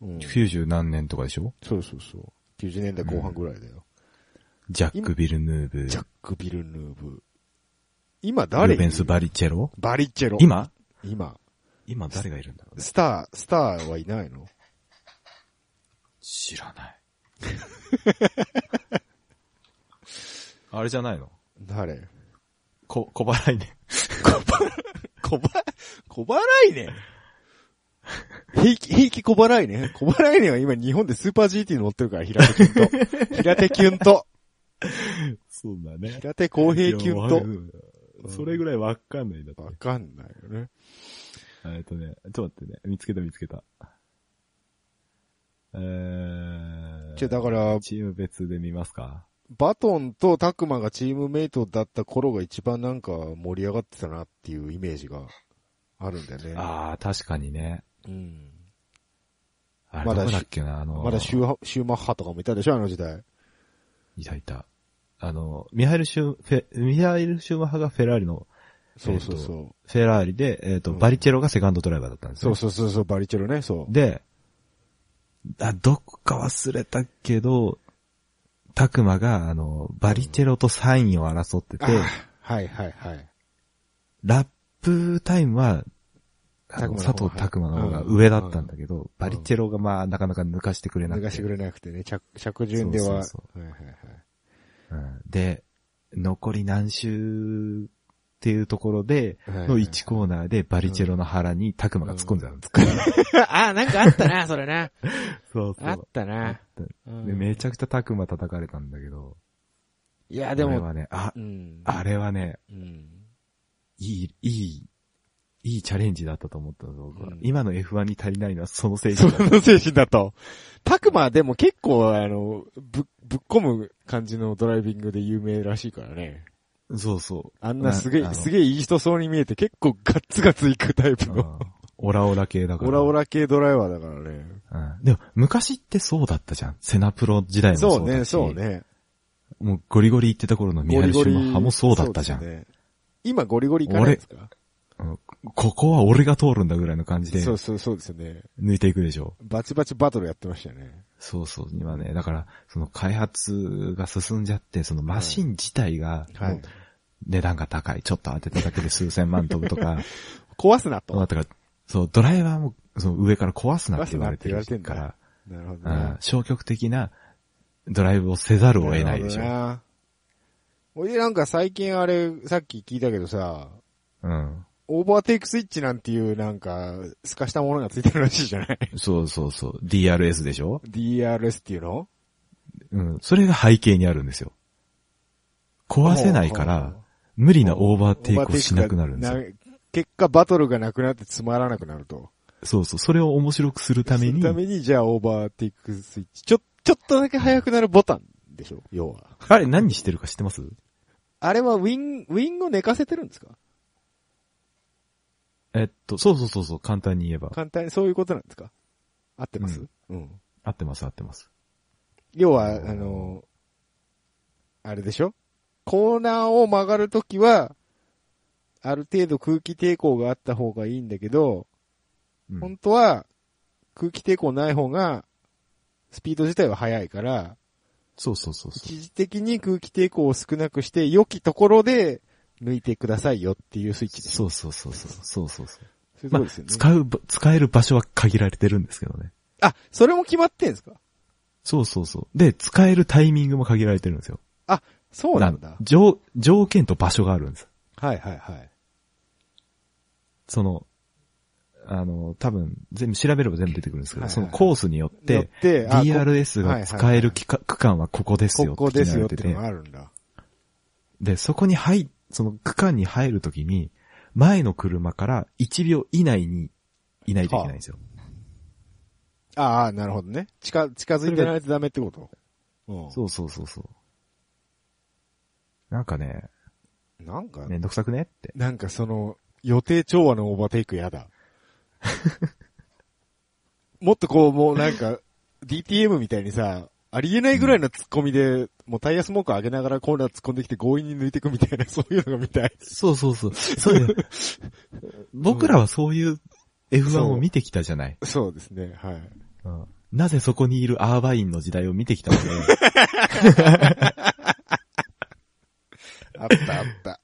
うん、90何年とかでしょ？そうそうそう。90年代後半ぐらいだよ。ジャック・ビルヌーブ、ジャック・ビルヌーブ。今誰？ルベンス・バリチェロ？バリッチェロ。今？今。今誰がいるんだろうね。スター、スターはいないの？知らない。あれじゃないの？誰？こ、小払いね。小ば、小払いね？平気、平気小払いね？小払いねは今日本でスーパー GT 乗ってるから、平手キュンと。平手キュンと。そうだね。平手公平キュンと。それぐらいわかんないんだ。わかんないよね。えっとね、ちょっと待ってね。見つけた見つけた。えー、ちょ、だから、チーム別で見ますか？バトンとタクマがチームメイトだった頃が一番なんか盛り上がってたなっていうイメージがあるんだよね。ああ、確かにね。うん。あれまだだっけな、あの、まだシュシューマッハとかもいたでしょ？あの時代。いたいた。あの、ミハイルシュー、フェ、ミハイルシューマッハがフェラーリの、そうそうそう。フェラーリで、えっ、と、うんバリチェロがセカンドドライバーだったんですそうよ。そうそうそう、バリチェロね、そう。で、あ、どこか忘れたけど、タクマが、あの、バリチェロと3位を争ってて、あはいはいはい。ラップタイムは、あのタクマの方佐藤拓磨の方がうん上だったんだけど、バリチェロがまあ、なかなか抜かしてくれなくて。脱がしてくれなくてね、着、着順では。そうそうはいはいはい。うんで、残り何周っていうところで、のはいはい1コーナーでバリチェロの腹にタクマが突っ込んじゃうんです。あ、なんかあったな、それな。そうあったあな。ったうんで、めちゃくちゃタクマ叩かれたんだけど、いや、でも、あれはね、あう、ん。あれはね、うん。いい、いい、いいチャレンジだったと思ったの、僕はうん今の F1 に足りないのはその精そ神だ。の精神だと。タクマでも結構、あの、ぶ、ぶっ込む感じのドライビングで有名らしいからね。そうそう。あんなすげえ、すげえいい人そうに見えて結構ガッツガツいくタイプの。うんオラオラ系だから。オラオラ系ドライバーだからね。うん。でも、昔ってそうだったじゃん。セナプロ時代もそうね、そうだし。そう。ね。もうゴリゴリ言ってた頃のミハル・シマッハもそうだったじゃん。そうですね今ゴリゴリ行かないですか？うんここは俺が通るんだぐらいの感じでそうそうそうですよね。抜いていくでしょ。バチバチバトルやってましたよね。そうそう。今ね、だから、その開発が進んじゃって、そのマシン自体が、はい。値段が高い。ちょっと当てただけで数千万飛ぶとか、壊すなと。だから、そう、ドライバーも、その上から壊すなって言われてる壊すなるほどら、ねうん。消極的なドライブをせざるを得ないでしょ。ょ。俺なんか最近あれ、さっき聞いたけどさ、うん。オーバーテイクスイッチなんていうなんか、透かしたものがついてるらしいじゃない？そうそうそう。DRS でしょ ?DRS っていうの？うん。それが背景にあるんですよ。壊せないから、無理なオーバーテイクをしなくなるんですよ。よ。結果バトルがなくなってつまらなくなると。そうそう。それを面白くするためにためにじゃあオーバーテイクスイッチ。ちょ、ちょっとだけ速くなるボタンでしょ要は。あれ何してるか知ってます？あれはウィン、ウィンを寝かせてるんですか？えっと、そうそうそうそう、簡単に言えば。簡単にそういうことなんですか？合ってます、うん、合ってます合ってます。要は、あの、あれでしょ？コーナーを曲がるときは、ある程度空気抵抗があった方がいいんだけど、うん本当は空気抵抗ない方が、スピード自体は速いから、そうそうそう。一時的に空気抵抗を少なくして、良きところで抜いてくださいよっていうスイッチです。そうそうそうそう。そうそうそう。そういうですよね。使うば、使える場所は限られてるんですけどね。あ、それも決まってんですか？そうそうそう。で、使えるタイミングも限られてるんですよ。そうなんだ。条、条件と場所があるんです。はいはいはい。その、あの、多分、全部調べれば全部出てくるんですけど、はいはいそのコースによっ、て DRS が使える区間はここですよってですよっていう決められててのがあるんだ。で、そこに入、その区間に入るときに、前の車から1秒以内にいないといけないんですよ。ああ、なるほどね。近、近づいてないとダメってこと？うん。そうそうそうそう。なんかね、なんか、めんどくさくねって。なんかその、予定調和のオーバーテイクやだ。もっとこう、もうなんか、DTM みたいにさ、ありえないぐらいの突っ込みで、もうタイヤスモーク上げながらコーナー突っ込んできて強引に抜いていくみたいな、そういうのが見たい。そうそうそう。そうね。僕らはそういう F1 を見てきたじゃない。そうですね、はい。うんなぜそこにいるアーバインの時代を見てきたので、あったあった。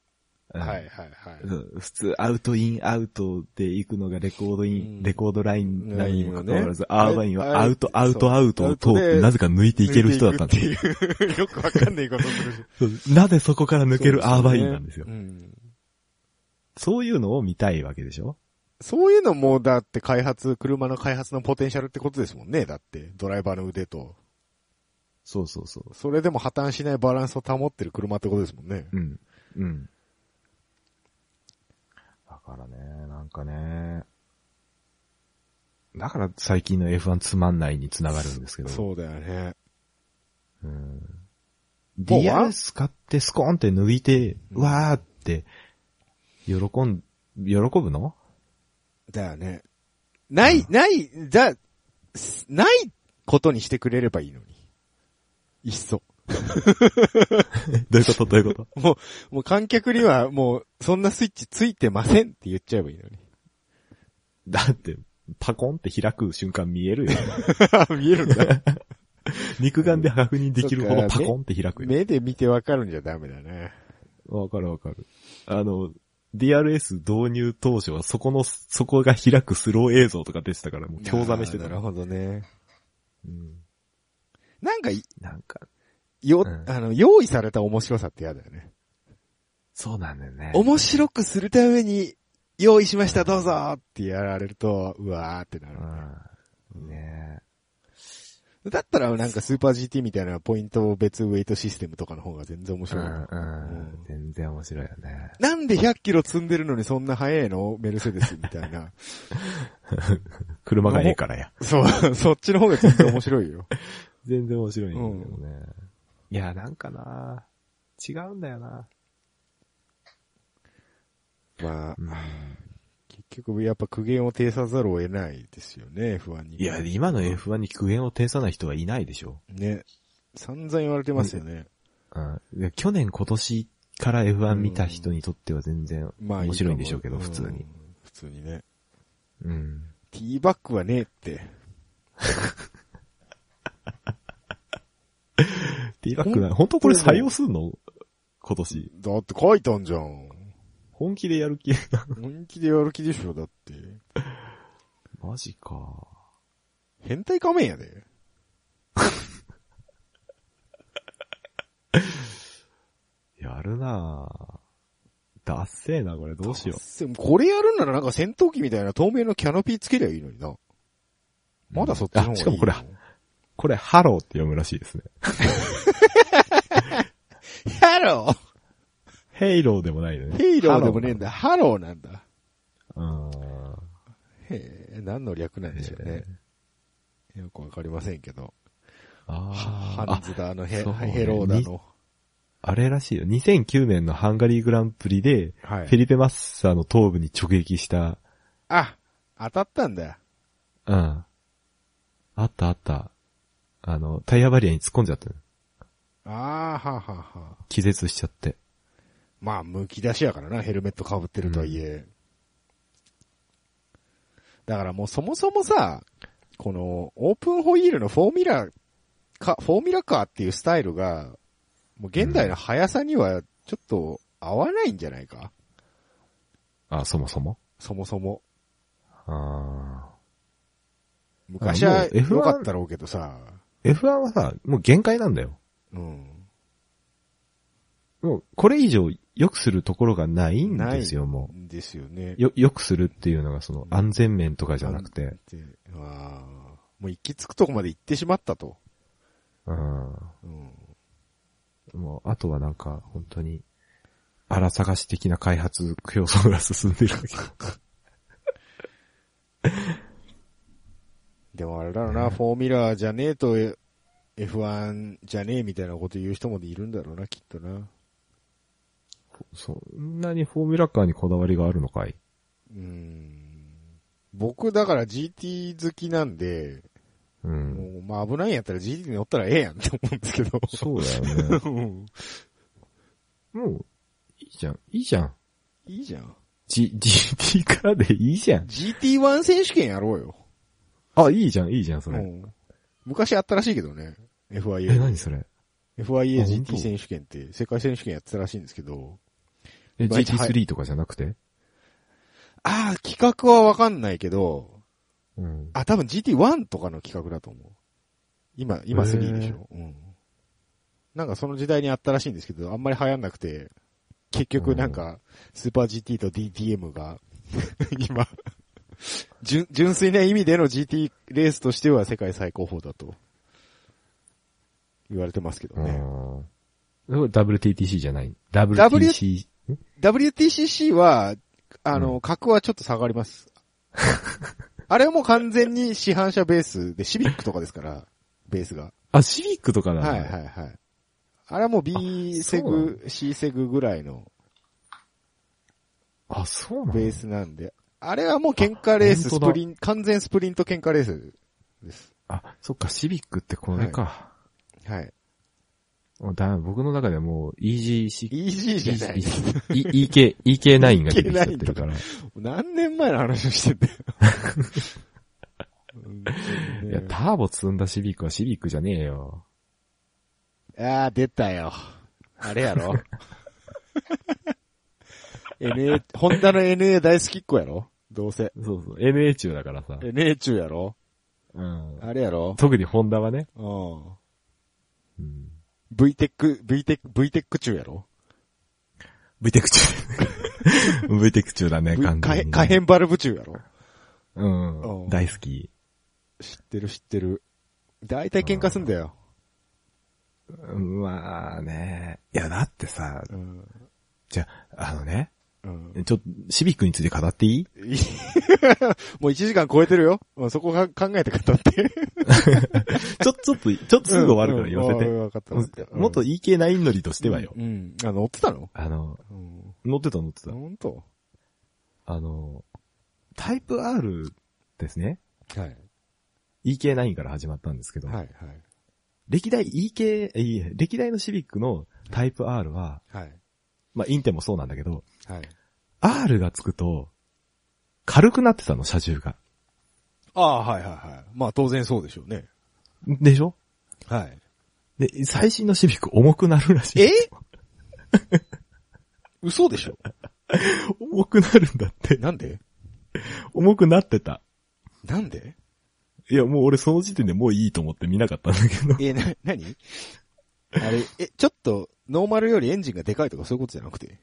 うん。はいはいはい。うん。普通、アウトインアウトで行くのがレコードイン、うん。レコードラインなのにもかかわらず、ラインをね。アーバインあはアウト、アウト、アウトを通って、なぜか抜いていける人だったんです抜いていくっていう、よくわかんないことなぜそこから抜けるアーバインなんですよ。うん。そういうのを見たいわけでしょ？そういうのも、だって開発、車の開発のポテンシャルってことですもんね。だって、ドライバーの腕と。そうそうそう。それでも破綻しないバランスを保ってる車ってことですもんね。うん。うん。だからね、なんかね、だから最近の F1 つまんないにつながるんですけど。そうだよね。うん。DRS 買ってスコーンって抜いて、うんわーって、喜ん、喜ぶの？だよね。ない、ない、じゃ、すないことにしてくれればいいのに。いっそ。どういうこと？どういうこと？もう観客にはもう、そんなスイッチついてませんって言っちゃえばいいのに。だって、パコンって開く瞬間見えるよ。見えるんだ。肉眼で確認できるほどパコンって開くよ。目で見てわかるんじゃダメだね。わかるわかる。あの、DRS 導入当初はそこの、そこが開くスロー映像とか出てたからもう興ざめしてたなるほどね。うん。なんかい、なんか、よ、うんあの、用意された面白さって嫌だよね。そうなんだよね。面白くするために、用意しました、どうぞってやられると、うわーってなる。うん。ねだったらなんかスーパー GT みたいなポイント別ウェイトシステムとかの方が全然面う白い。ん、うん。全然面白いよね。なんで100キロ積んでるのにそんな速いの？メルセデスみたいな。車がええからや。そう、そっちの方が全然面白いよ。全然面白いんだけどね。いや、なんかな違うんだよな。まあ、うん結局やっぱ苦言を呈さざるを得ないですよね、F1 に。いや、今の F1 に苦言を呈さない人はいないでしょ。ね。散々言われてますよね。うん。いや去年今年から F1 見た人にとっては全然まあ面白いんでしょうけど、普通に。うん普通にね。うん。ティーバックはねえって。ティーバックな、本当これ採用すんの？今年。だって書いたんじゃん。本気でやる気？本気でやる気でしょ、だって。マジか。変態仮面やで。やるなぁ。ダッセーな、これどうしよう。これやるんならなんか戦闘機みたいな透明のキャノピーつけりゃいいのにな。まだそっちの方がいいしかもこれこれ、ハローって読むらしいですね。ハロー？ヘイローでもないよね。ヘイローでもねえんだ。ハローなんだ。うん。へえ、何の略なんでしょうね。よくわかりませんけど。あハーあンズだの、ヘヘローだの。あれらしいよ。2009年のハンガリーグランプリで、はいフェリペマッサの頭部に直撃したあ、当たったんだ。うん。あったあった。あの、タイヤバリアに突っ込んじゃったのああ、はあ、はあ、はあ。気絶しちゃって。まあ、剥き出しやからな、ヘルメット被ってるとはいえ。だからもうそもそもさ、この、オープンホイールのフォーミュラか、フォーミュラカーっていうスタイルが、もう現代の速さにはちょっと合わないんじゃないか？あ、そもそも？そもそも。あ昔はあもう F1 良かったろうけどさ、ー F1 はさ、もう限界なんだよ。うん。もう、これ以上良くするところがないんですよ、もんですよね。う。よ、良くするっていうのがその安全面とかじゃなくて。であーもう行き着くとこまで行ってしまったと。うん。うん。もう、あとはなんか、本当に、荒探し的な開発競争が進んでるわけ。でもあれだろうな、フォーミュラーじゃねえと F1 じゃねえみたいなこと言う人もいるんだろうな、きっとな。そんなにフォーミュラカーにこだわりがあるのかい？うん。僕だから GT 好きなんで、うん。もうまあ危ないんやったら GT に乗ったらええやんって思うんですけど。そうだよね。う んもう、いいじゃん。いいじゃん。いいじゃん。G、GT からでいいじゃん。GT1 選手権やろうよ。あ、いいじゃん、いいじゃん、それ。うん昔あったらしいけどね。FIA え、に。何それ？FIA GT 選手権って世界選手権やってたらしいんですけど。え、毎日 GT3 とかじゃなくて？ああ、企画はわかんないけど、うん。あ、多分 GT1 とかの企画だと思う。今、今3でしょ？うん。なんかその時代にあったらしいんですけど、あんまり流行んなくて、結局なんか、スーパー GT と DTM が、今、純、純粋な意味での GT レースとしては世界最高峰だと、言われてますけどね。うん。WTTC じゃない ?WTC、WTCC は、あうの、格はちょっと下がります。あれはもう完全に市販車ベースで、シビックとかですから、ベースが。あ、シビックとかな。はいはいはい。あれはもう B セグ、C セグぐらいのあ、そうなのベースなんで、あれはもう喧嘩レース、スプリン、完全スプリント喧嘩レースです。あ、そっか、シビックってこれか。はい。もうだ僕の中ではもう、イージーシ EG じゃない。EK、EK9 が出てきちゃってるから。何年前の話をしてんだよ。いや、ターボ積んだシビックはシビックじゃねえよ。ああ、出たよ。あれやろ ?NA、ホンダの NA 大好きっ子やろ？どうせ。そうそう、NA 中だからさ。NA 中やろ？うん。あれやろ？特にホンダはね。うん。うん。VTEC、VTEC、VTEC 中やろ？VTEC 中。VTEC 中だね、完全に。可変バルブ中やろ？う。うんん大好き。知ってる知ってる。大体喧嘩すんだよ。うんまあね。いや、だってさ、うん。じゃあ、あのね、うん。ちょっと、シビックについて語っていい？もう1時間超えてるよ。まあそこが考えて語って。ちょ、ちょっと、ちょっとすぐ終わるから言わせて。うかったわかった。もっと EK9 乗りとしてはよ。うん。あ、乗ってたの？あの、うん。乗ってた乗ってた。ほんとあの、タイプ R ですね。はい。EK9 から始まったんですけど、はい、はい。歴代 EK、いいえ歴代のシビックのタイプ R は、はい。まあ、インテもそうなんだけど、はい。R がつくと、軽くなってたの、車重が。ああ、はいはいはい。まあ当然そうでしょうね。でしょ？はい。で、最新のシビック重くなるらしい。え？嘘でしょ？重くなるんだって。なんで？重くなってた。なんで？いや、もう俺その時点でもういいと思って見なかったんだけど。え、な、なにあれ、え、ちょっと、ノーマルよりエンジンがでかいとかそういうことじゃなくて？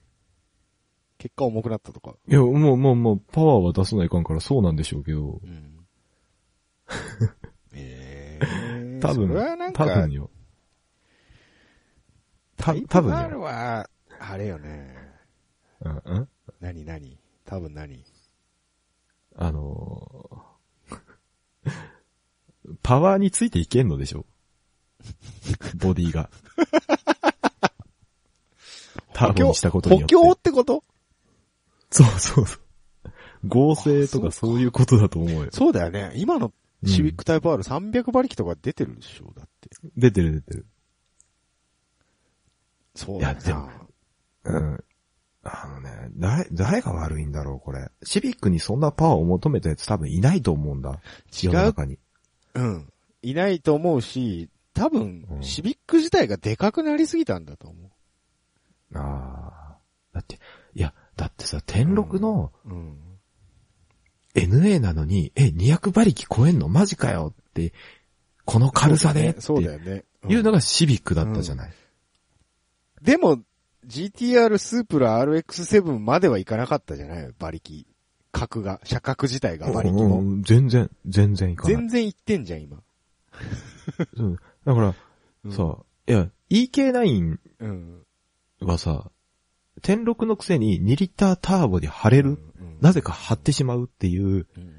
結果重くなったとか。いや、もうもうもう、パワーは出さないかんからそうなんでしょうけど。うん。ええ多分多分よ。た、多多分分よ。は、あれよね。うん、うん何何？多分何？あのーパワーについていけんのでしょ ボディが。ターボにしたことによって。補強ってこと？そうそうそう。合成とかそういうことだと思うよ。そうだよね。今のシビックタイプ R300 馬力とか出てるでしょだって。出てる出てる。そうだよいやでもうん。あのね、誰、誰が悪いんだろう、これ。シビックにそんなパワーを求めたやつ多分いないと思うんだ。違う中に。うん。いないと思うし、多分う、んシビック自体がでかくなりすぎたんだと思ああ。だって、いや、だってさ、天禄のう。うん。NA なのに、え、200馬力超えんの？マジかよって、この軽さで？そうだよね。うんいうのがシビックだったじゃない。でも、GTR スープラ RX7 まではいかなかったじゃない？馬力。角が、車角自体が馬力うも。ん全然、全然いかない。全然いってんじゃん、今。うんだから、うんさ、いや、EK9 うん。はさ、天禄のくせに2リッターターボで張れる、うんなぜか張ってしまうっていううん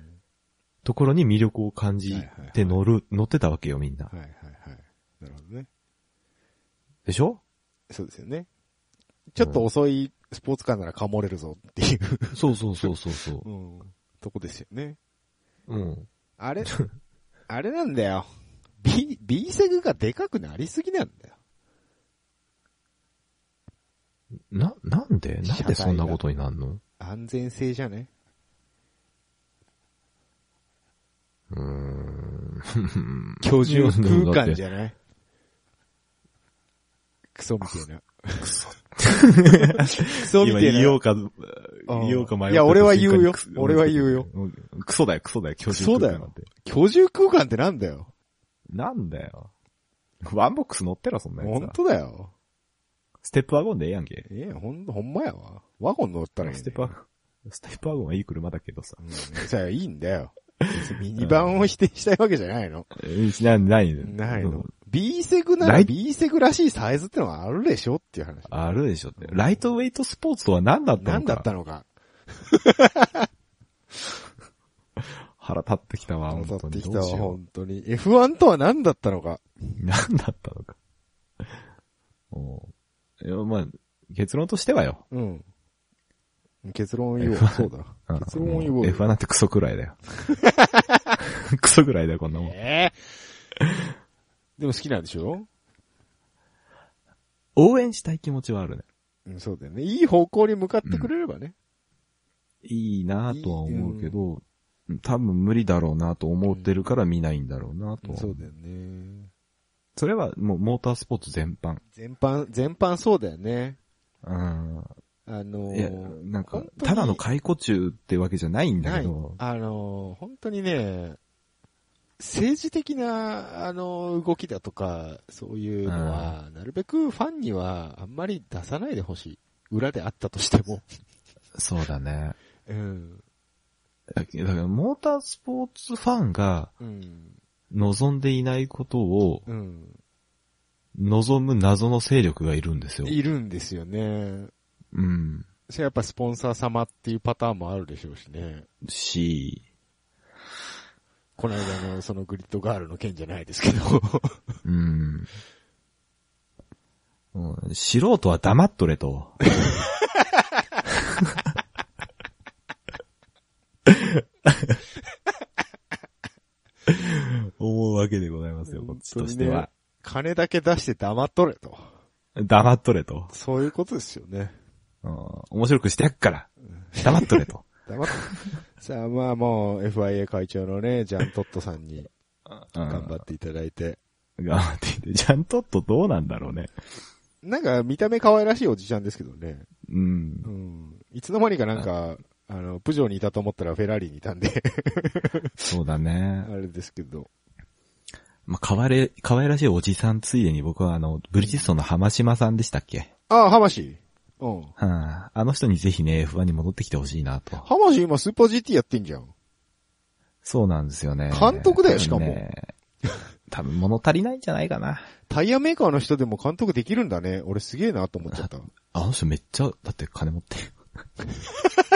ところに魅力を感じて乗る、乗ってたわけよ、みんな。はいはいはい。なるほどね。でしょ？そうですよね。ちょっと遅いスポーツカーならかもれるぞっていう、そうそうそうそうそう ん、とこですよね。う。うん。あれ、あれなんだよ。B、B セグがでかくなりすぎなんだよ。な、なんで？なんでそんなことになるの？安全性じゃね？うーん。居住空間ゃじゃないクソみたいな。クソ。クソみ今たいな。言おうか、うん言おうか迷っていや俺は言うよ俺は言うよ。んクソだよ、クソだよ、居住空間なんて居住空間ってなんだよ。なんだよ。ワンボックス乗ってろ、そんなやつ本は。当だよ。ステップワゴンでええやんけ。ええ、ほん、ほんまやわ。ワゴン乗ったらいい、ね。ステップワゴン、ステップワゴンはいい車だけどさ。うん。じゃあいいんだよ。ミニバンを否定したいわけじゃないの。えーな、ないのないのうん。B セグなら B セグらしいサイズってのがあるでしょっていう話。あるでしょって。ライトウェイトスポーツとは何だったのか何だったのか。腹立ってきたわ、当本当に。たってきたわ、本当に。F1 とは何だったのか。う何だったのか。おまあ、結論としてはよ。うん。結論言おう。F1 そうだ。うん結論を言おうよ F1 なんてクソくらいだよ。クソくらいだよ、こんなもん。ええでも好きなんでしょ？応援したい気持ちはあるね。うん、そうだよね。いい方向に向かってくれればね。いいなとは思うけど、多分無理だろうなと思ってるから見ないんだろうなと。そうだよね。それはもうモータースポーツ全般。全般、全般そうだよね。うん。あのーいや、なんかただの解雇中ってわけじゃないんだけど。。あのー本当にね、政治的な、あの、動きだとか、そういうのは、なるべくファンにはあんまり出さないでほしい。裏であったとしても。そうだね。うん。だから、モータースポーツファンがうん。望んでいないことをうん。望む謎の勢力がいるんですよ。いるんですよね。うん。それやっぱスポンサー様っていうパターンもあるでしょうしね。し、この間のそのグリッドガールの件じゃないですけど。うん。うん素人は黙っとれと。思うわけでございますよ、こっちとしては。金だけ出して黙っとれと。黙っとれと。そういうことですよね。うん面白くしてやっから。黙っとれと。黙っさあまあもう FIA 会長のね、ジャントットさんに頑頑張っていただいて。頑張っていて、ちゃんとっとどうなんだろうね。なんか見た目可愛らしいおじちゃんですけどね。うんう。ん。いつの間にかなんか、あの、プジョーにいたと思ったらフェラーリにいたんで、そうだね あ。れですけど。まあ、かわれ、可愛らしいおじさんついでに僕はあの、ブリヂストンの浜島さんでしたっけ？ああ、ハマシうん。はあ、あの人にぜひね、F1 に戻ってきてほしいなと。ハマシ今スーパー GT やってんじゃん。そうなんですよね。監督だよしかも多分ね多分物足りないんじゃないかな。タイヤメーカーの人でも監督できるんだね。俺すげえなと思っちゃった。あの人めっちゃ、だって金持ってる。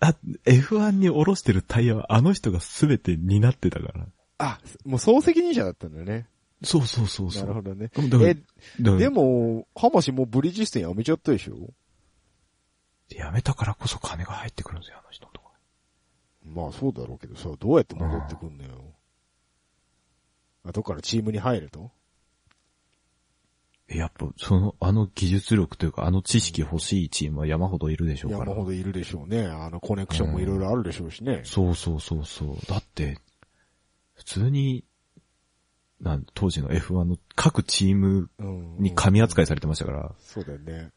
あ、F1 に下ろしてるタイヤはあの人が全て担ってたから。あ、もう総責任者だったんだね。そうそうそうそう。なるほどね。え、でも、ハマシもうブリヂストンやめちゃったでしょ？辞めたからこそ金が入ってくるんですよ、あの人のとこまあそうだろうけどさ、どうやって戻ってくんのよ。後からチームに入るとえ、やっぱ、その、あの技術力というか、あの知識欲しいチームは山ほどいるでしょうから。山ほどいるでしょうね。あのコネクションもいろいろあるでしょうしね。そうそうそうそう。だって、普通に、なん、当時の F1 の各チームうん。に神扱いされてましたから。そうだよね。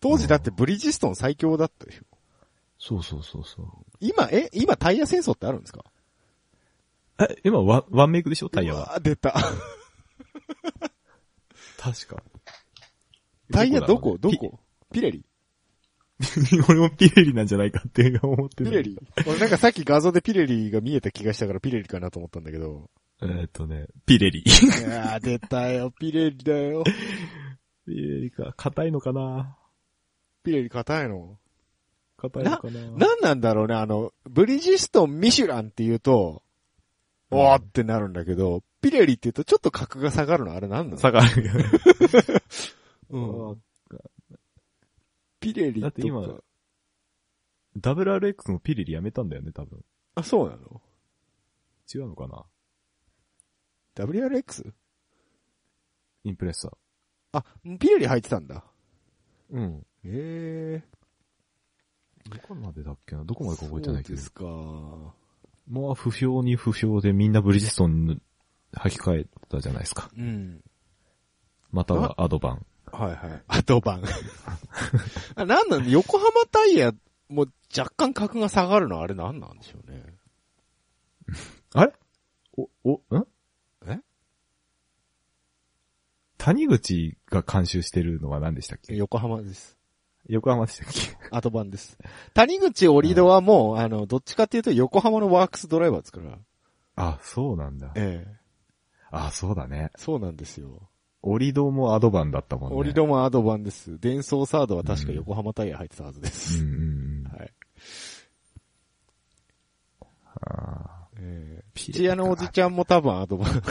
当時だってブリヂストン最強だったでしょ。そうそうそうそう。今、え、今タイヤ戦争ってあるんですか？え、今ワン、ワンメイクでしょ？タイヤは。うわ出た。確か。タイヤどこどピこ？ピレリ 俺もピレリなんじゃないかって思ってる。ピレリ？俺なんかさっき画像でピレリが見えた気がしたからピレリかなと思ったんだけど。えーっとね、ピレリ。いやー出たよ、ピレリだよ。ピレリか。硬いのかな？ピレリ硬いの？硬いのかな？なんなんだろうね、あの、ブリヂストン、ミシュランって言うと、うんおーってなるんだけど、ピレリって言うとちょっと格が下がるの？あれなんなの？差がある。うん。ピレリとか。だって今 WRX もピレリやめたんだよね、多分。あ、そうなの？違うのかな ?WRX? インプレッサー。あ、ピレリ入ってたんだ。うん。へえ。どこまでだっけな？どこまでか覚えてないけどそうで。すか。もう不評に不評でみんなブリヂストンに履き替えたじゃないですか。うん。またはアドバン。はいはい。アドバン。あ、なんなん横浜タイヤ、もう若干格が下がるのはあれなんなんでしょうね。あれ？お、お、ん？え？谷口が監修してるのは何でしたっけ？横浜です。横浜でしたっけ？アドバンです。谷口オリドはもう、あの、どっちかっていうと横浜のワークスドライバーですから。あ、そうなんだ。ええ。あ、そうだね。そうなんですよ。オリドもアドバンだったもんね。オリドもアドバンです。伝送サードは確か横浜タイヤ入ってたはずでうんす。うんうん。はい。あええー土屋のおじちゃんも多分アドバン、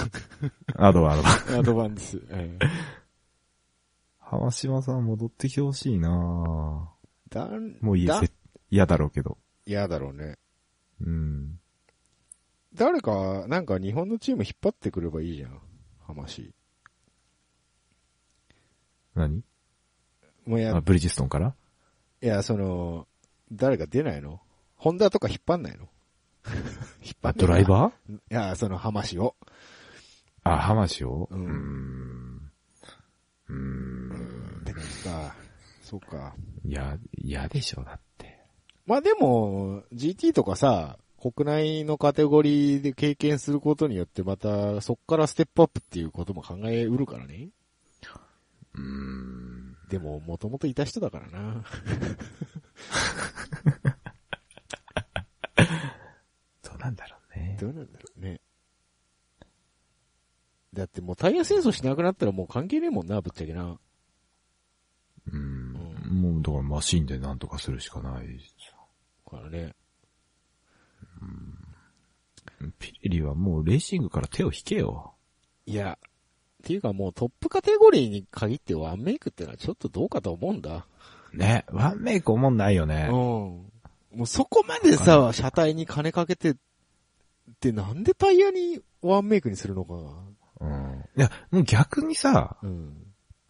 アドバン、アドバン。アドバンです。ええ浜島さん戻ってきてほしいなぁだん、もういいだせ嫌だろうけど。嫌だろうね。うん。誰か、なんか日本のチーム引っ張ってくればいいじゃん。浜市。何？もうやあ、、ブリヂストンから？いや、その、誰か出ないの？ホンダとか引っ張んないの？引っ張んないドライバー？ー いや、その浜市を。あ、浜市を？うんうーん。て感じか。そうか。いや、嫌でしょ、だって。まあでも、GT とかさ、国内のカテゴリーで経験することによってまたそっからステップアップっていうことも考えうるからね。うーん。でも、もともといた人だからな。どうなんだろうね。どうなんだろうね。だってもうタイヤ戦争しなくなったらもう関係ねえもんな、ぶっちゃけな。うん。もう、だからマシンでなんとかするしかない。からね。ピレリはもうレーシングから手を引けよ。いや、っていうかもうトップカテゴリーに限ってワンメイクってのはちょっとどうかと思うんだ。ね、ワンメイク思んないようん。ね。もうそこまでさ、車体に金かけて、ってなんでタイヤにワンメイクにするのかな。うん。いや、もう逆にさ、うん。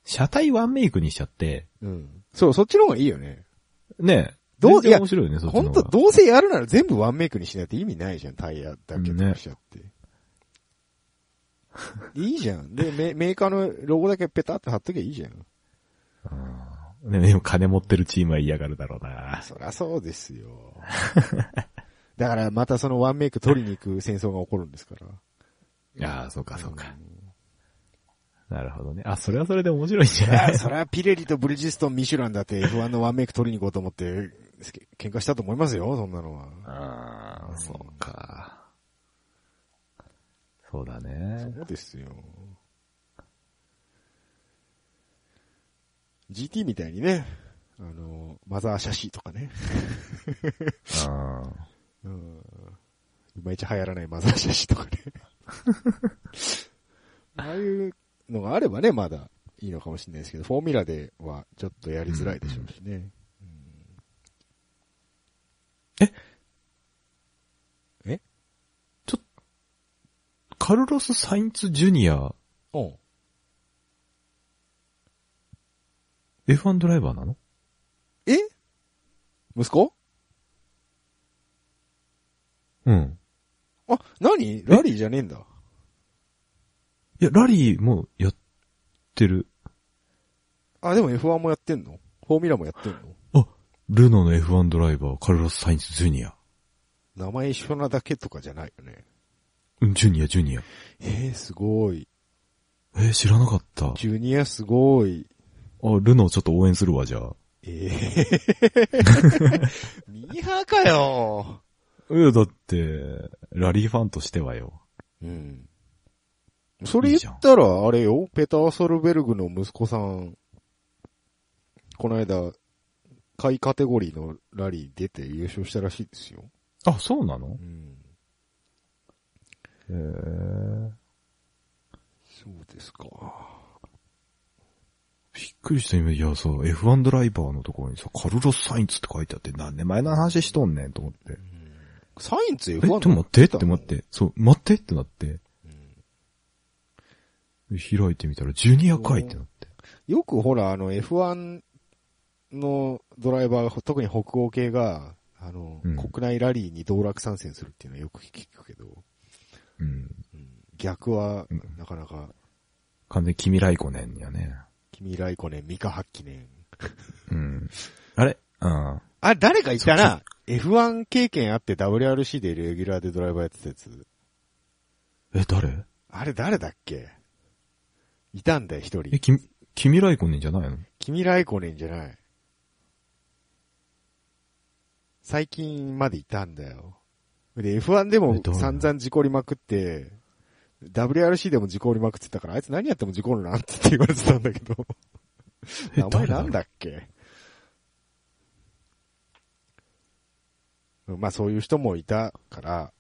車体ワンメイクにしちゃって、うん。そう、そっちの方がいいよね。ね、どう面白いよね、そっちの方が。とどうせやるなら全部ワンメイクにしないと意味ないじゃん、タイヤだけとしちゃって。いいじゃん。で、メメーカーのロゴだけペタって貼っときゃいいじゃん。うんねでも金持ってるチームは嫌がるだろうな。そりゃそうですよ。だからまたそのワンメイク取りに行く戦争が起こるんですから。いやー、そうか、そうか。なるほどね。あ、それはそれで面白いんじゃないいや、それはピレリとブリヂストン、ミシュランだって F1 のワンメイク取りに行こうと思って、け喧嘩したと思いますよ、そんなのは。ああ、そうか。そうだね。そうですよ。GT みたいにね、あの、マザーシャシーとかね。あうん。いまいち流行らないマザーシャシーとかね。ああいうのがあればね、まだいいのかもしれないですけど、フォーミュラではちょっとやりづらいでしょうしね。カルロス・サインツ・ジュニア、うん。F1 ドライバーなの？え？息子？うん。あ、何？ラリーじゃねえんだ。いや、ラリーもやってる。あ、でも F1 もやってんの？フォーミュラもやってんの？あ、ルノーの F1 ドライバー、カルロス・サインツ・ジュニア。名前一緒なだけとかじゃないよね。うん、ジュニア、ジュニア。えー、すごい。えー知らなかった。あ、ジュニアすごい。ルノーちょっと応援するわ、じゃあ。ええー。ミーハーかよ。いや、だって、ラリーファンとしてはよ。うん。それ言ったら、あれよ、ペター・ソルベルグの息子さん、この間、下位カテゴリーのラリー出て優勝したらしいですよ。あ、そうなの？うん。へえ。そうですか。びっくりした今、いやさ、F1 ドライバーのところにさ、カルロス・サインツって書いてあって、何年前の話しとんねんと思って。サインツえ、F1 ちょっと待ってって待って。そう、待ってってなって。開いてみたら、ジュニアかいってなって。よくほら、あの F1 のドライバーが、特に北欧系が、あの、うん国内ラリーに道楽参戦するっていうのはよく聞くけど、うん。逆はうん、なかなか、完全に君ライコネンやね。君ライコネン、ミカハッキネン。うん。あれ？うん。あ、誰かいたな !F1 経験あって WRC でレギュラーでドライバーやってたやつ。え、誰？あれ誰だっけ？いたんだよ、一え、人。君、君ライコネンじゃないの？君ライコネンじゃない。最近までいたんだよ。で、F1 でも散々事故りまくって、WRC でも事故りまくってたから、あいつ何やっても事故るなって言われてたんだけど。え名前なん誰だっけ？うんまあそういう人もいたから、っ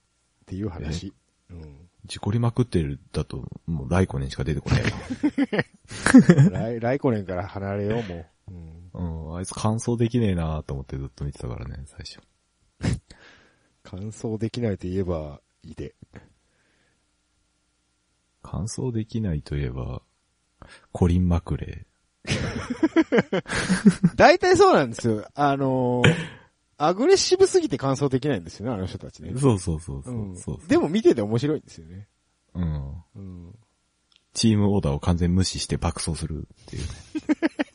ていう話。うん。事故りまくってるだと、もうライコネンしか出てこないライライコネンから離れよう、もう。うん。わ。うん、あいつ完走できねえなと思ってずっと見てたからね、最初。完走できないと言えば、いで。完走できないといえば、コリン・マクレ大体そうなんですよ。あのーアグレッシブすぎて完走できないんですよね、あの人たちねー。。そうそうそうそうう。んそうそうでも見てて面白いんですよね。うん。うん。チームオーダーを完全無視して爆走するっていうね。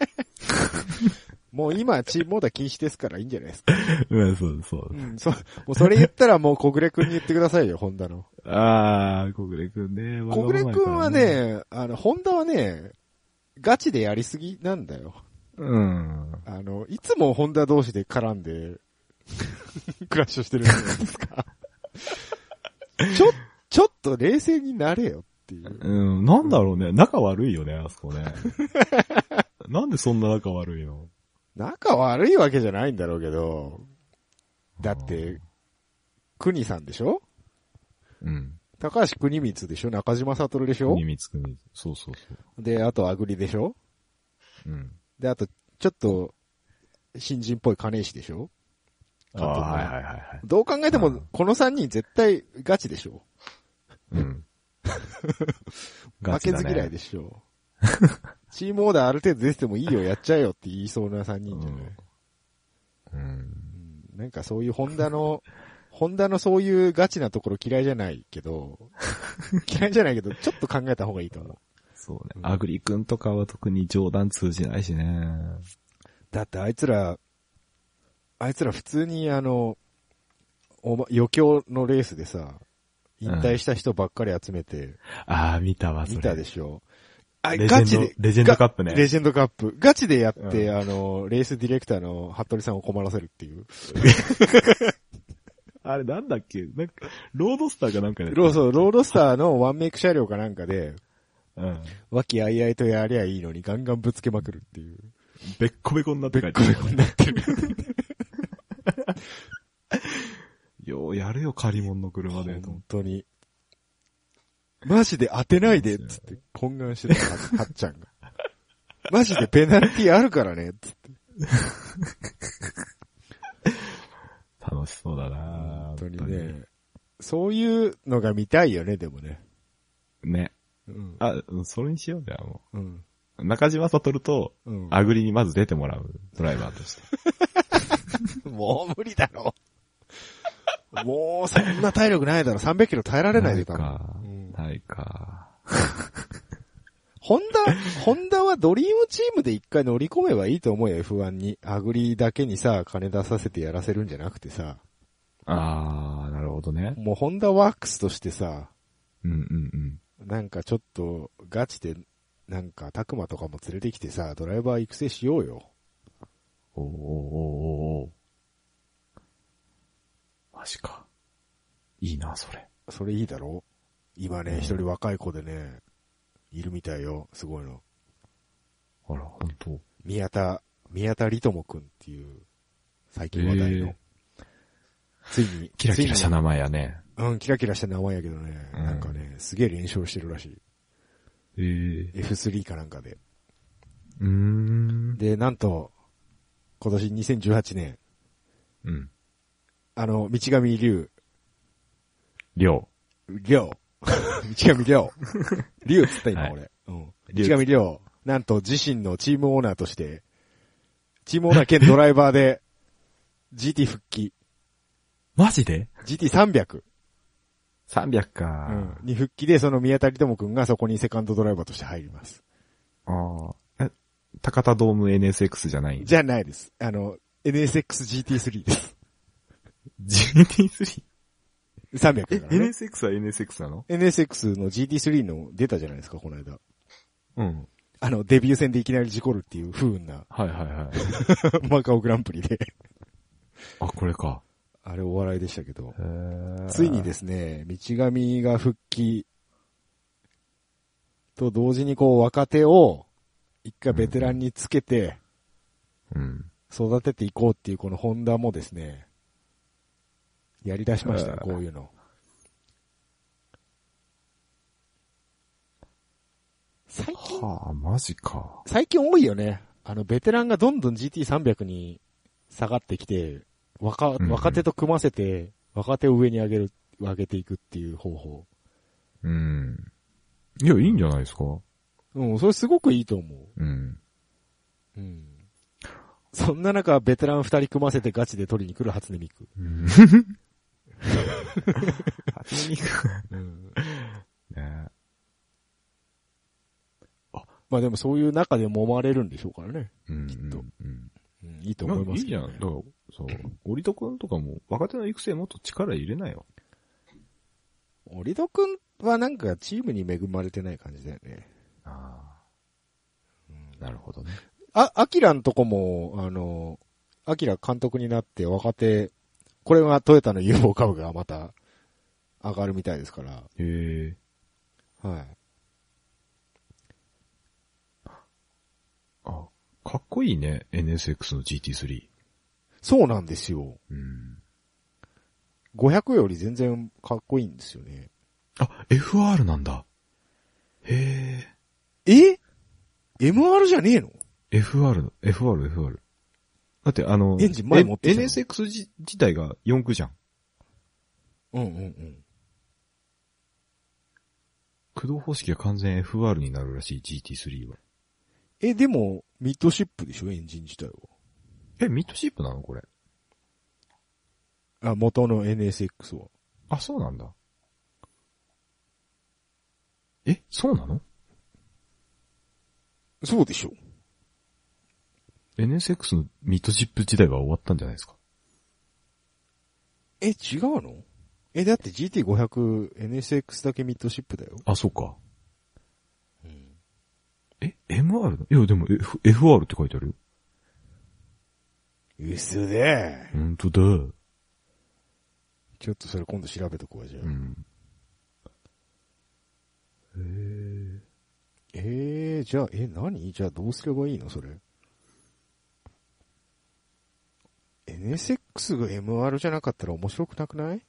もう今、チームモーダー禁止ですからいいんじゃないですか。うん、そうそうう。ん、そう。もうそれ言ったらもう小暮くんに言ってくださいよ、ホンダの。あー、小暮くんね。小暮くんは、ね、あの、ホンダはね、ガチでやりすぎなんだよ。うん。あの、いつもホンダ同士で絡んで、クラッシュしてるじゃないですか。ちょ、ちょっと冷静になれよっていう。うん、なんだろうね。仲悪いよね、あそこね。なんでそんな仲悪いの？仲悪いわけじゃないんだろうけど、だって、国さんでしょ？うん。高橋国光でしょ？中島悟でしょ？国光国そうそうそう。で、あとアグリでしょ？うん。で、あと、ちょっと、新人っぽい金石でしょ？あ監督がーはいはいはいはい。どう考えてもうん、この3人絶対ガチでしょ？うん。負けず嫌いでしょ？チームオーダーある程度出ててもいいよ、やっちゃえよって言いそうな3人じゃない、うん。うんなんかそういうホンダの、ホンダのそういうガチなところ嫌いじゃないけど、嫌いじゃないけど、ちょっと考えた方がいいと思う。そうね。うんアグリ君とかは特に冗談通じないしね。だってあいつら、あいつら普通にあの、おま余興のレースでさ、引退した人ばっかり集めて、あー、見たわ、それ。見たでしょ？あ、レジェンドガチで、レジェンドカップねガレジェンドカップ。ガチでやって、うあの、レースディレクターの服部さんを困らせるっていう。あれなんだっけ？なんか、ロードスターかなんかで。ローソロードスターのワンメイク車両かなんかで、うん。和気あいあいとやりゃいいのにガンガンぶつけまくるっていう。べっこべこになってべっこべこになってる。ようやるよ、借り物の車で。本当に。マジで当てないでっつって懇願してた、ははっちゃんが。マジでペナルティあるからね、つって。楽しそうだな本当にね。そういうのが見たいよね、でもね。ね。うん。あ、うんそれにしようじゃあもう。中島悟と、うん。アグリにまず出てもらうドライバーとして。もう無理だろ。もうそんな体力ないだろ。300キロ耐えられないで多分。かう。んないか。ホンダ、ホンダはドリームチームで一回乗り込めばいいと思うよ、F1 に。アグリだけにさ、金出させてやらせるんじゃなくてさ。あー、なるほどね。もうホンダワークスとしてさ、うんうんうん。なんかちょっとガチで、なんかタクマとかも連れてきてさ、ドライバー育成しようよ。おーおーおーおーマジか。いいな、それ。それいいだろ？今ね、一人若い子でね、いるみたいよ、すごいの。あら、本当宮田、宮田理智くんっていう、最近話題の。えついに、キラキラした名前やね。うん、キラキラした名前やけどね、うんなんかね、すげえ連勝してるらしい。ええ F3 かなんかで。うーん。で、なんと、今年2018年、うん。あの、道上龍、りょ龍、道上龍、龍っつった今はい俺。うん。龍道上龍、なんと自身のチームオーナーとして、チームオーナー兼ドライバーで、GT 復帰、マジで？GT300、?300 うか。ん、に復帰で、その宮田理智くんがそこにセカンドドライバーとして入ります。ああ。え、高田ドーム NSX じゃないじゃないです。あの、NSX-GT3 です。GT3? 300え、だからね。NSX は NSX なの？NSX の GT3 の出たじゃないですか、この間。うん。あの、デビュー戦でいきなり事故るっていう不運なはいはいはい。マカオグランプリで。あ、これか。あれお笑いでしたけど。ついにですね、道上が復帰と同時にこう若手を一回ベテランにつけてうん。育てていこうっていうこのホンダもですね、やり出しましたこういうの。最近、はあ、マジか。最近多いよね。あの、ベテランがどんどん GT300 に下がってきて、若、うんうん若手と組ませて、若手を上に上げる、上げていくっていう方法。うん。いや、いいんじゃないですか。うん、それすごくいいと思う。うん。うん。そんな中、ベテラン二人組ませてガチで取りに来る初音ミク。うん。初音ミク。うん。ねまあでもそういう中で揉まれるんでしょうからね。うん。きっとうん。うん、いいとまあ思いますいいじゃん。だから、そう。オリト君とかも、若手の育成もっと力入れなよ。オリドくんはなんかチームに恵まれてない感じだよね。ああ。なるほどね。あ、アキラんとこも、あの、アキラ監督になって若手、これがトヨタの UFO 株がまた上がるみたいですから。へえ。はい。あ、かっこいいね。NSX の GT3。そうなんですよ。うん。500より全然かっこいいんですよね。あ、FR なんだ。へえ ?MR じゃねえの？え。FR の、FR、FR。だってあの、エンジン前持って NSX 自自体が4駆じゃん。うんうんうん。駆動方式が完全 FR になるらしい GT3 は。え、でも、ミッドシップでしょ？エンジン自体は。え、ミッドシップなのこれ？あ、元の NSX は。あ、そうなんだ。え、そうなの？そうでしょ ?NSX のミッドシップ時代は終わったんじゃないですか？え、違うの？え、だって GT500、NSX だけミッドシップだよ。あ、そうか。うん。え、MR のいや、でも、F、FR って書いてあるよ。嘘でほんとだ。ちょっとそれ今度調べとこうじゃあ。うん。へえ。えー、じゃあ、え、何？じゃあどうすればいいのそれ？NSX が MR じゃなかったら面白くなくない？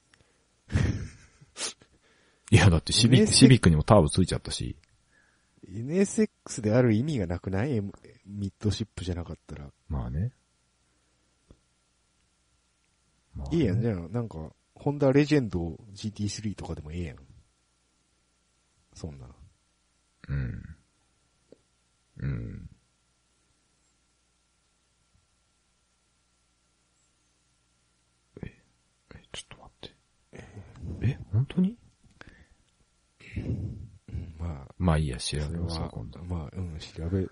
いや、だってシビック、NSX シビックにもターボついちゃったし。?NSX である意味がなくない？M- ミッドシップじゃなかったら。まあね。まあねいいやん、じゃあ、なんか、ホンダレジェンド GT3 とかでもええやん。そんな。うん。うん。え、え、ちょっと待って。え、本当に？まあ、まあいいや、調べます今度。、まあ、うん、調べて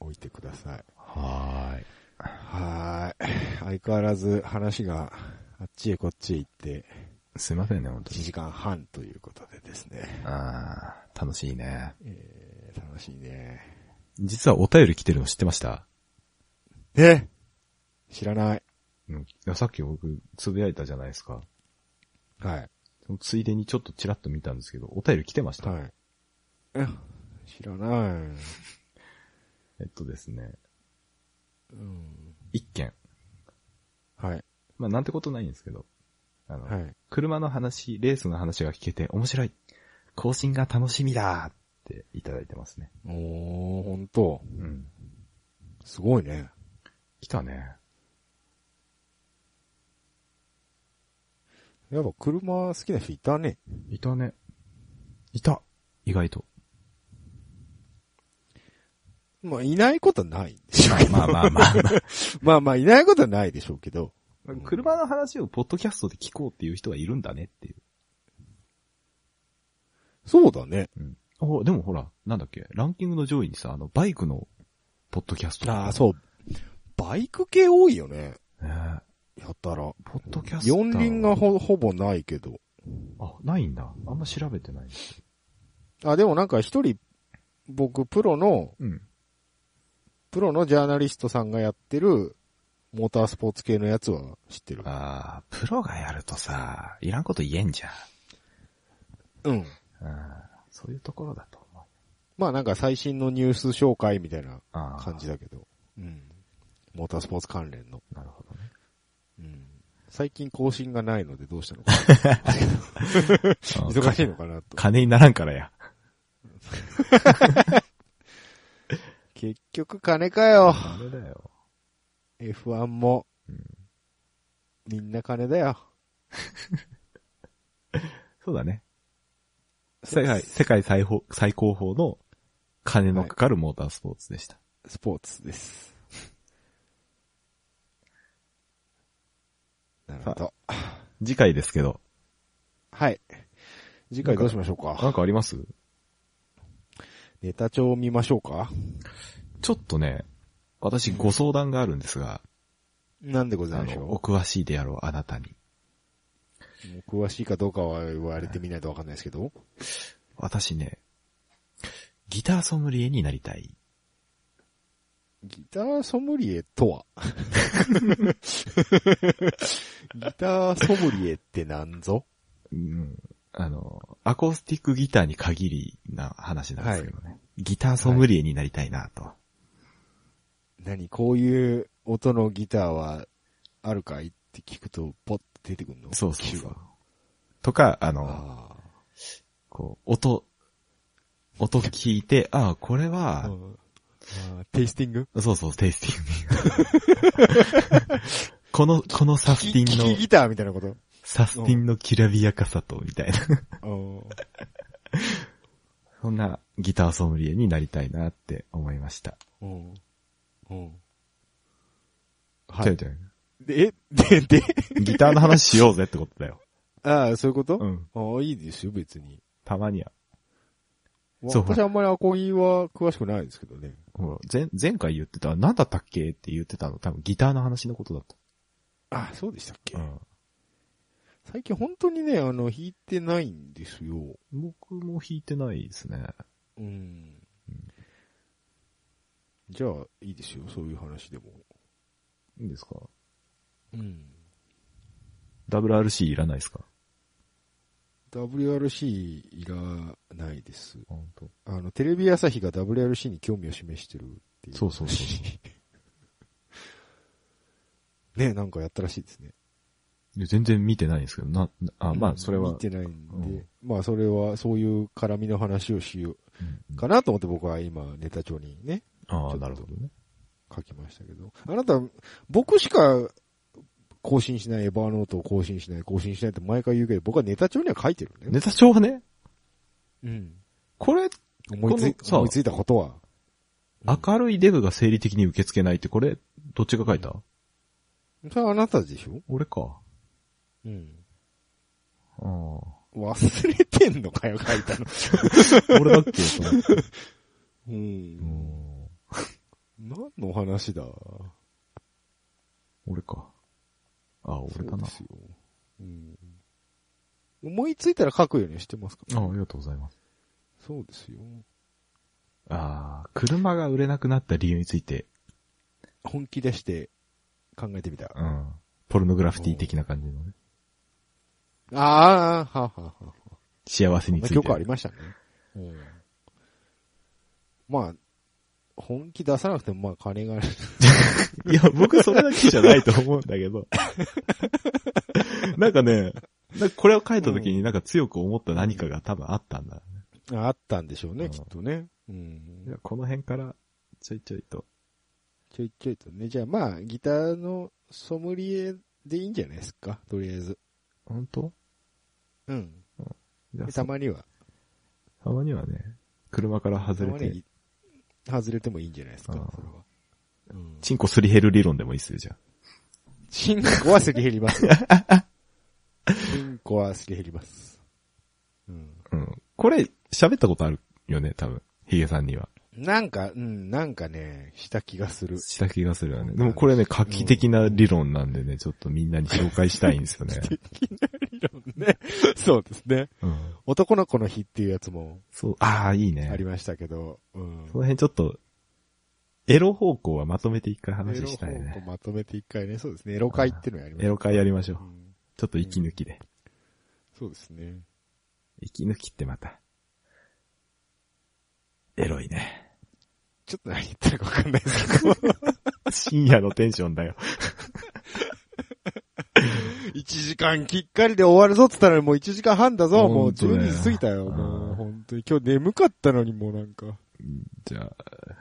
おいてください。はーい。はーい。相変わらず話があっちへこっちへ行って、すいませんね、本当1に。時間半ということでですね。あー、楽しいね。えー、楽しいね。実はお便り来てるの知ってました？え？知らない。うんさっき僕、つぶやいたじゃないですか。はい。そのついでにちょっとチラッと見たんですけど、お便り来てました？はい。え、知らない。えっとですね、うん。一件。はい。まあなんてことないんですけど、あの、はい。車の話、レースの話が聞けて面白い。更新が楽しみだっていただいてますね。おー、ほんと。うん。すごいね。来たね。やっぱ車好きな人いたね。いたね。いた。意外と。まあ、いないことはないでしょうけど。まあまあまあ、ままあまあ、いないことはないでしょうけど。あ、車の話をポッドキャストで聞こうっていう人はいるんだねっていう。そうだね。うん。お、でもほら、なんだっけ、ランキングの上位にさ、あの、バイクの、ポッドキャスト。ああ、そう。バイク系多いよね。う。ねやったら。ポッドキャスト。四輪がほ、ほぼないけど。あ、ないんだ。あんま調べてない。あ、でもなんか一人、僕、プロの、うん。プロのジャーナリストさんがやってる、モータースポーツ系のやつは知ってる。ああ、プロがやるとさ、いらんこと言えんじゃうん。ん。うん。そういうところだと思う。まあなんか最新のニュース紹介みたいな。感じだけど。うん。モータースポーツ関連の。なるほど。最近更新がないのでどうしたのか。忙 忙しいのかなと。金にならんからや。結局金かよ。あれだよ。F1 も。うんみんな金だよ。そうだね。世界、世界最高最高峰の金のかかるモータースポーツでした。スポーツです。なるほど。次回ですけど、はい。次回どうしましょうか。なんかあります？ネタ帳を見ましょうか。ちょっとね、私ご相談があるんですが、なんでございましょお詳しいであろうあなたに。う。もう詳しいかどうかは言われてみないとわかんないですけど。私ね、ギターソムリエになりたい。ギターソムリエとは？ギターソムリエってなんぞ？うん。あの、アコースティックギターに限りな話なんですけどね。ギターソムリエになりたいなと。何？こういう音のギターはあるかいって聞くとポッと出てくるの？そうそうそう。とか、あの、あこう、音、音聞いて、ああ、これあは、テイスティング？そうそう、テイスティング。この、このサスティンキキの、ギターみたいなこと？サスティンのきらびやかさと、みたいな。うんそんなギターソムリエになりたいなって思いました。うん。うん。はい。で、え、で、で、ギターの話しようぜってことだよ。ああ、そういうこと、うん。ああ、いいですよ、別に。たまには。そう私あんまりアコギは詳しくないですけどね。ほら、前、前回言ってた、何だったっけって言ってたの、多分ギターの話のことだっああ、そうでしたっけ、た。うん。最近本当にね、あの、弾いてないんですよ。僕も弾いてないですね。うん。じゃあ、いいですよ、そういう話でも。いいんですか？うん。?WRC いらないですか？WRC いらないです。本当。あの、テレビ朝日が WRC に興味を示してるっていう。そうそうそうね、なんかやったらしいですね。全然見てないんですけど、な、なあ、まあ、それは見、てないんで、うんまあそれはそういう絡みの話をしようかなと思って僕は今ネタ帳にね、ああ、なるほどね。書きましたけど。あなた、僕しか更新しないエバーノートを更新しない、更新しないって毎回言うけど、僕はネタ帳には書いてるね。ネタ帳はね、うん。これ、思いつい思いついたことは。明るいデブが生理的に受け付けないって、これ、どっちが書いた？それはあなたでしょ？俺か。うん。ああ。忘れてんのかよ、書いたの。俺だっけ？と思ってう。うんん。何の話だ？俺か。あ、俺かな。そうですよ。うん。思いついたら書くようにしてますかあありがとうございます。そうですよ。ああ、車が売れなくなった理由について、本気出して考えてみた。うん。ポルノグラフィティ的な感じのね。ああ、はあ、はあ、はあ。幸せについて。許可ありましたね。うん。まあ、本気出さなくてもまあ金がある。いや、僕それだけじゃないと思うんだけど。なんかね、かこれを書いた時になんか強く思った何かが多分あったんだ。あったんでしょうね、うんきっとね。ういん。やこの辺から、ちょいちょいと。ちょいちょいとね。じゃあまあ、ギターのソムリエでいいんじゃないですか、とりあえず。本当？うん。じゃあでたまには。たまにはね、車から外れて、外れてもいいんじゃないですか、ああそれは。うん。チンコすり減る理論でもいいっすよ、じゃチンコはすり減ります。チンコはすり減ります。うん。あ。うん。これ、喋ったことあるよね、多分。ヒゲさんには。なんか、うん、なんかね、した気がする。した気がするよね。でもこれね、画期的な理論なんでね、ちょっとみんなに紹介したいんですよね。理論ね。そうですね。うん。男の子の日っていうやつもそう、ああ、いいね。ありましたけど、うん。その辺ちょっと、エロ方向はまとめて一回話したいエロ方ね。向まとめて一回ね、そうですね。エロ会っていうのやりましょうエロ会やりましょうう。んちょっと息抜きで。そうですね。息抜きってまた、エロいね。ちょっと何言ってるかわかんないですけど。深夜のテンションだよ。1時間きっかりで終わるぞって言ったらもう1時間半だぞ。もう本当だよ12時過ぎたよ。もううん本当に今日眠かったのにもうなんか。じゃあ、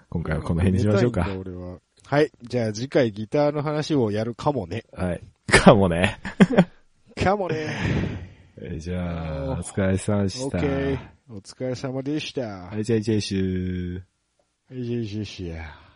今回はこの辺にしましょうか俺は。はい。じゃあ次回ギターの話をやるかもね。はい。かもね。かもね。えーじゃあ、お疲れ様でした。オッケー。お疲れ様でした。はい、じゃあ、ジェイシュー。はい、じゃあ、じゃあじゃあ